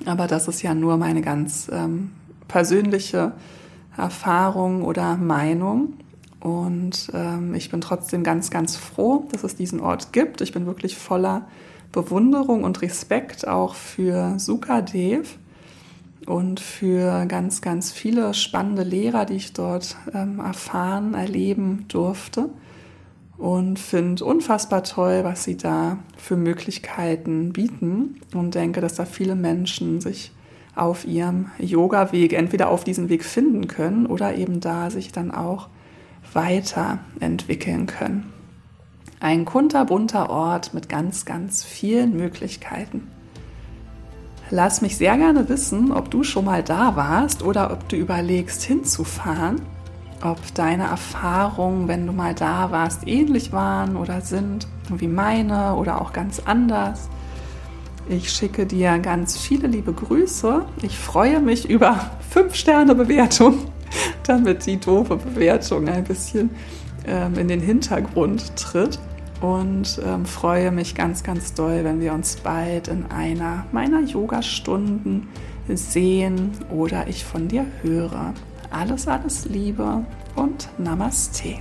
Aber das ist ja nur meine ganz ähm, persönliche Erfahrung oder Meinung. Und ähm, ich bin trotzdem ganz, ganz froh, dass es diesen Ort gibt. Ich bin wirklich voller Bewunderung und Respekt auch für Sukadev, und für ganz, ganz viele spannende Lehrer, die ich dort ähm, erfahren, erleben durfte. Und finde unfassbar toll, was sie da für Möglichkeiten bieten und denke, dass da viele Menschen sich auf ihrem Yoga-Weg entweder auf diesen Weg finden können oder eben da sich dann auch weiterentwickeln können. Ein kunterbunter Ort mit ganz, ganz vielen Möglichkeiten. Lass mich sehr gerne wissen, ob du schon mal da warst oder ob du überlegst hinzufahren, ob deine Erfahrungen, wenn du mal da warst, ähnlich waren oder sind wie meine oder auch ganz anders. Ich schicke dir ganz viele liebe Grüße. Ich freue mich über 5-Sterne-Bewertung, damit die doofe Bewertung ein bisschen ähm, in den Hintergrund tritt. Und ähm, freue mich ganz, ganz doll, wenn wir uns bald in einer meiner Yoga-Stunden sehen oder ich von dir höre. Alles, alles Liebe und Namaste.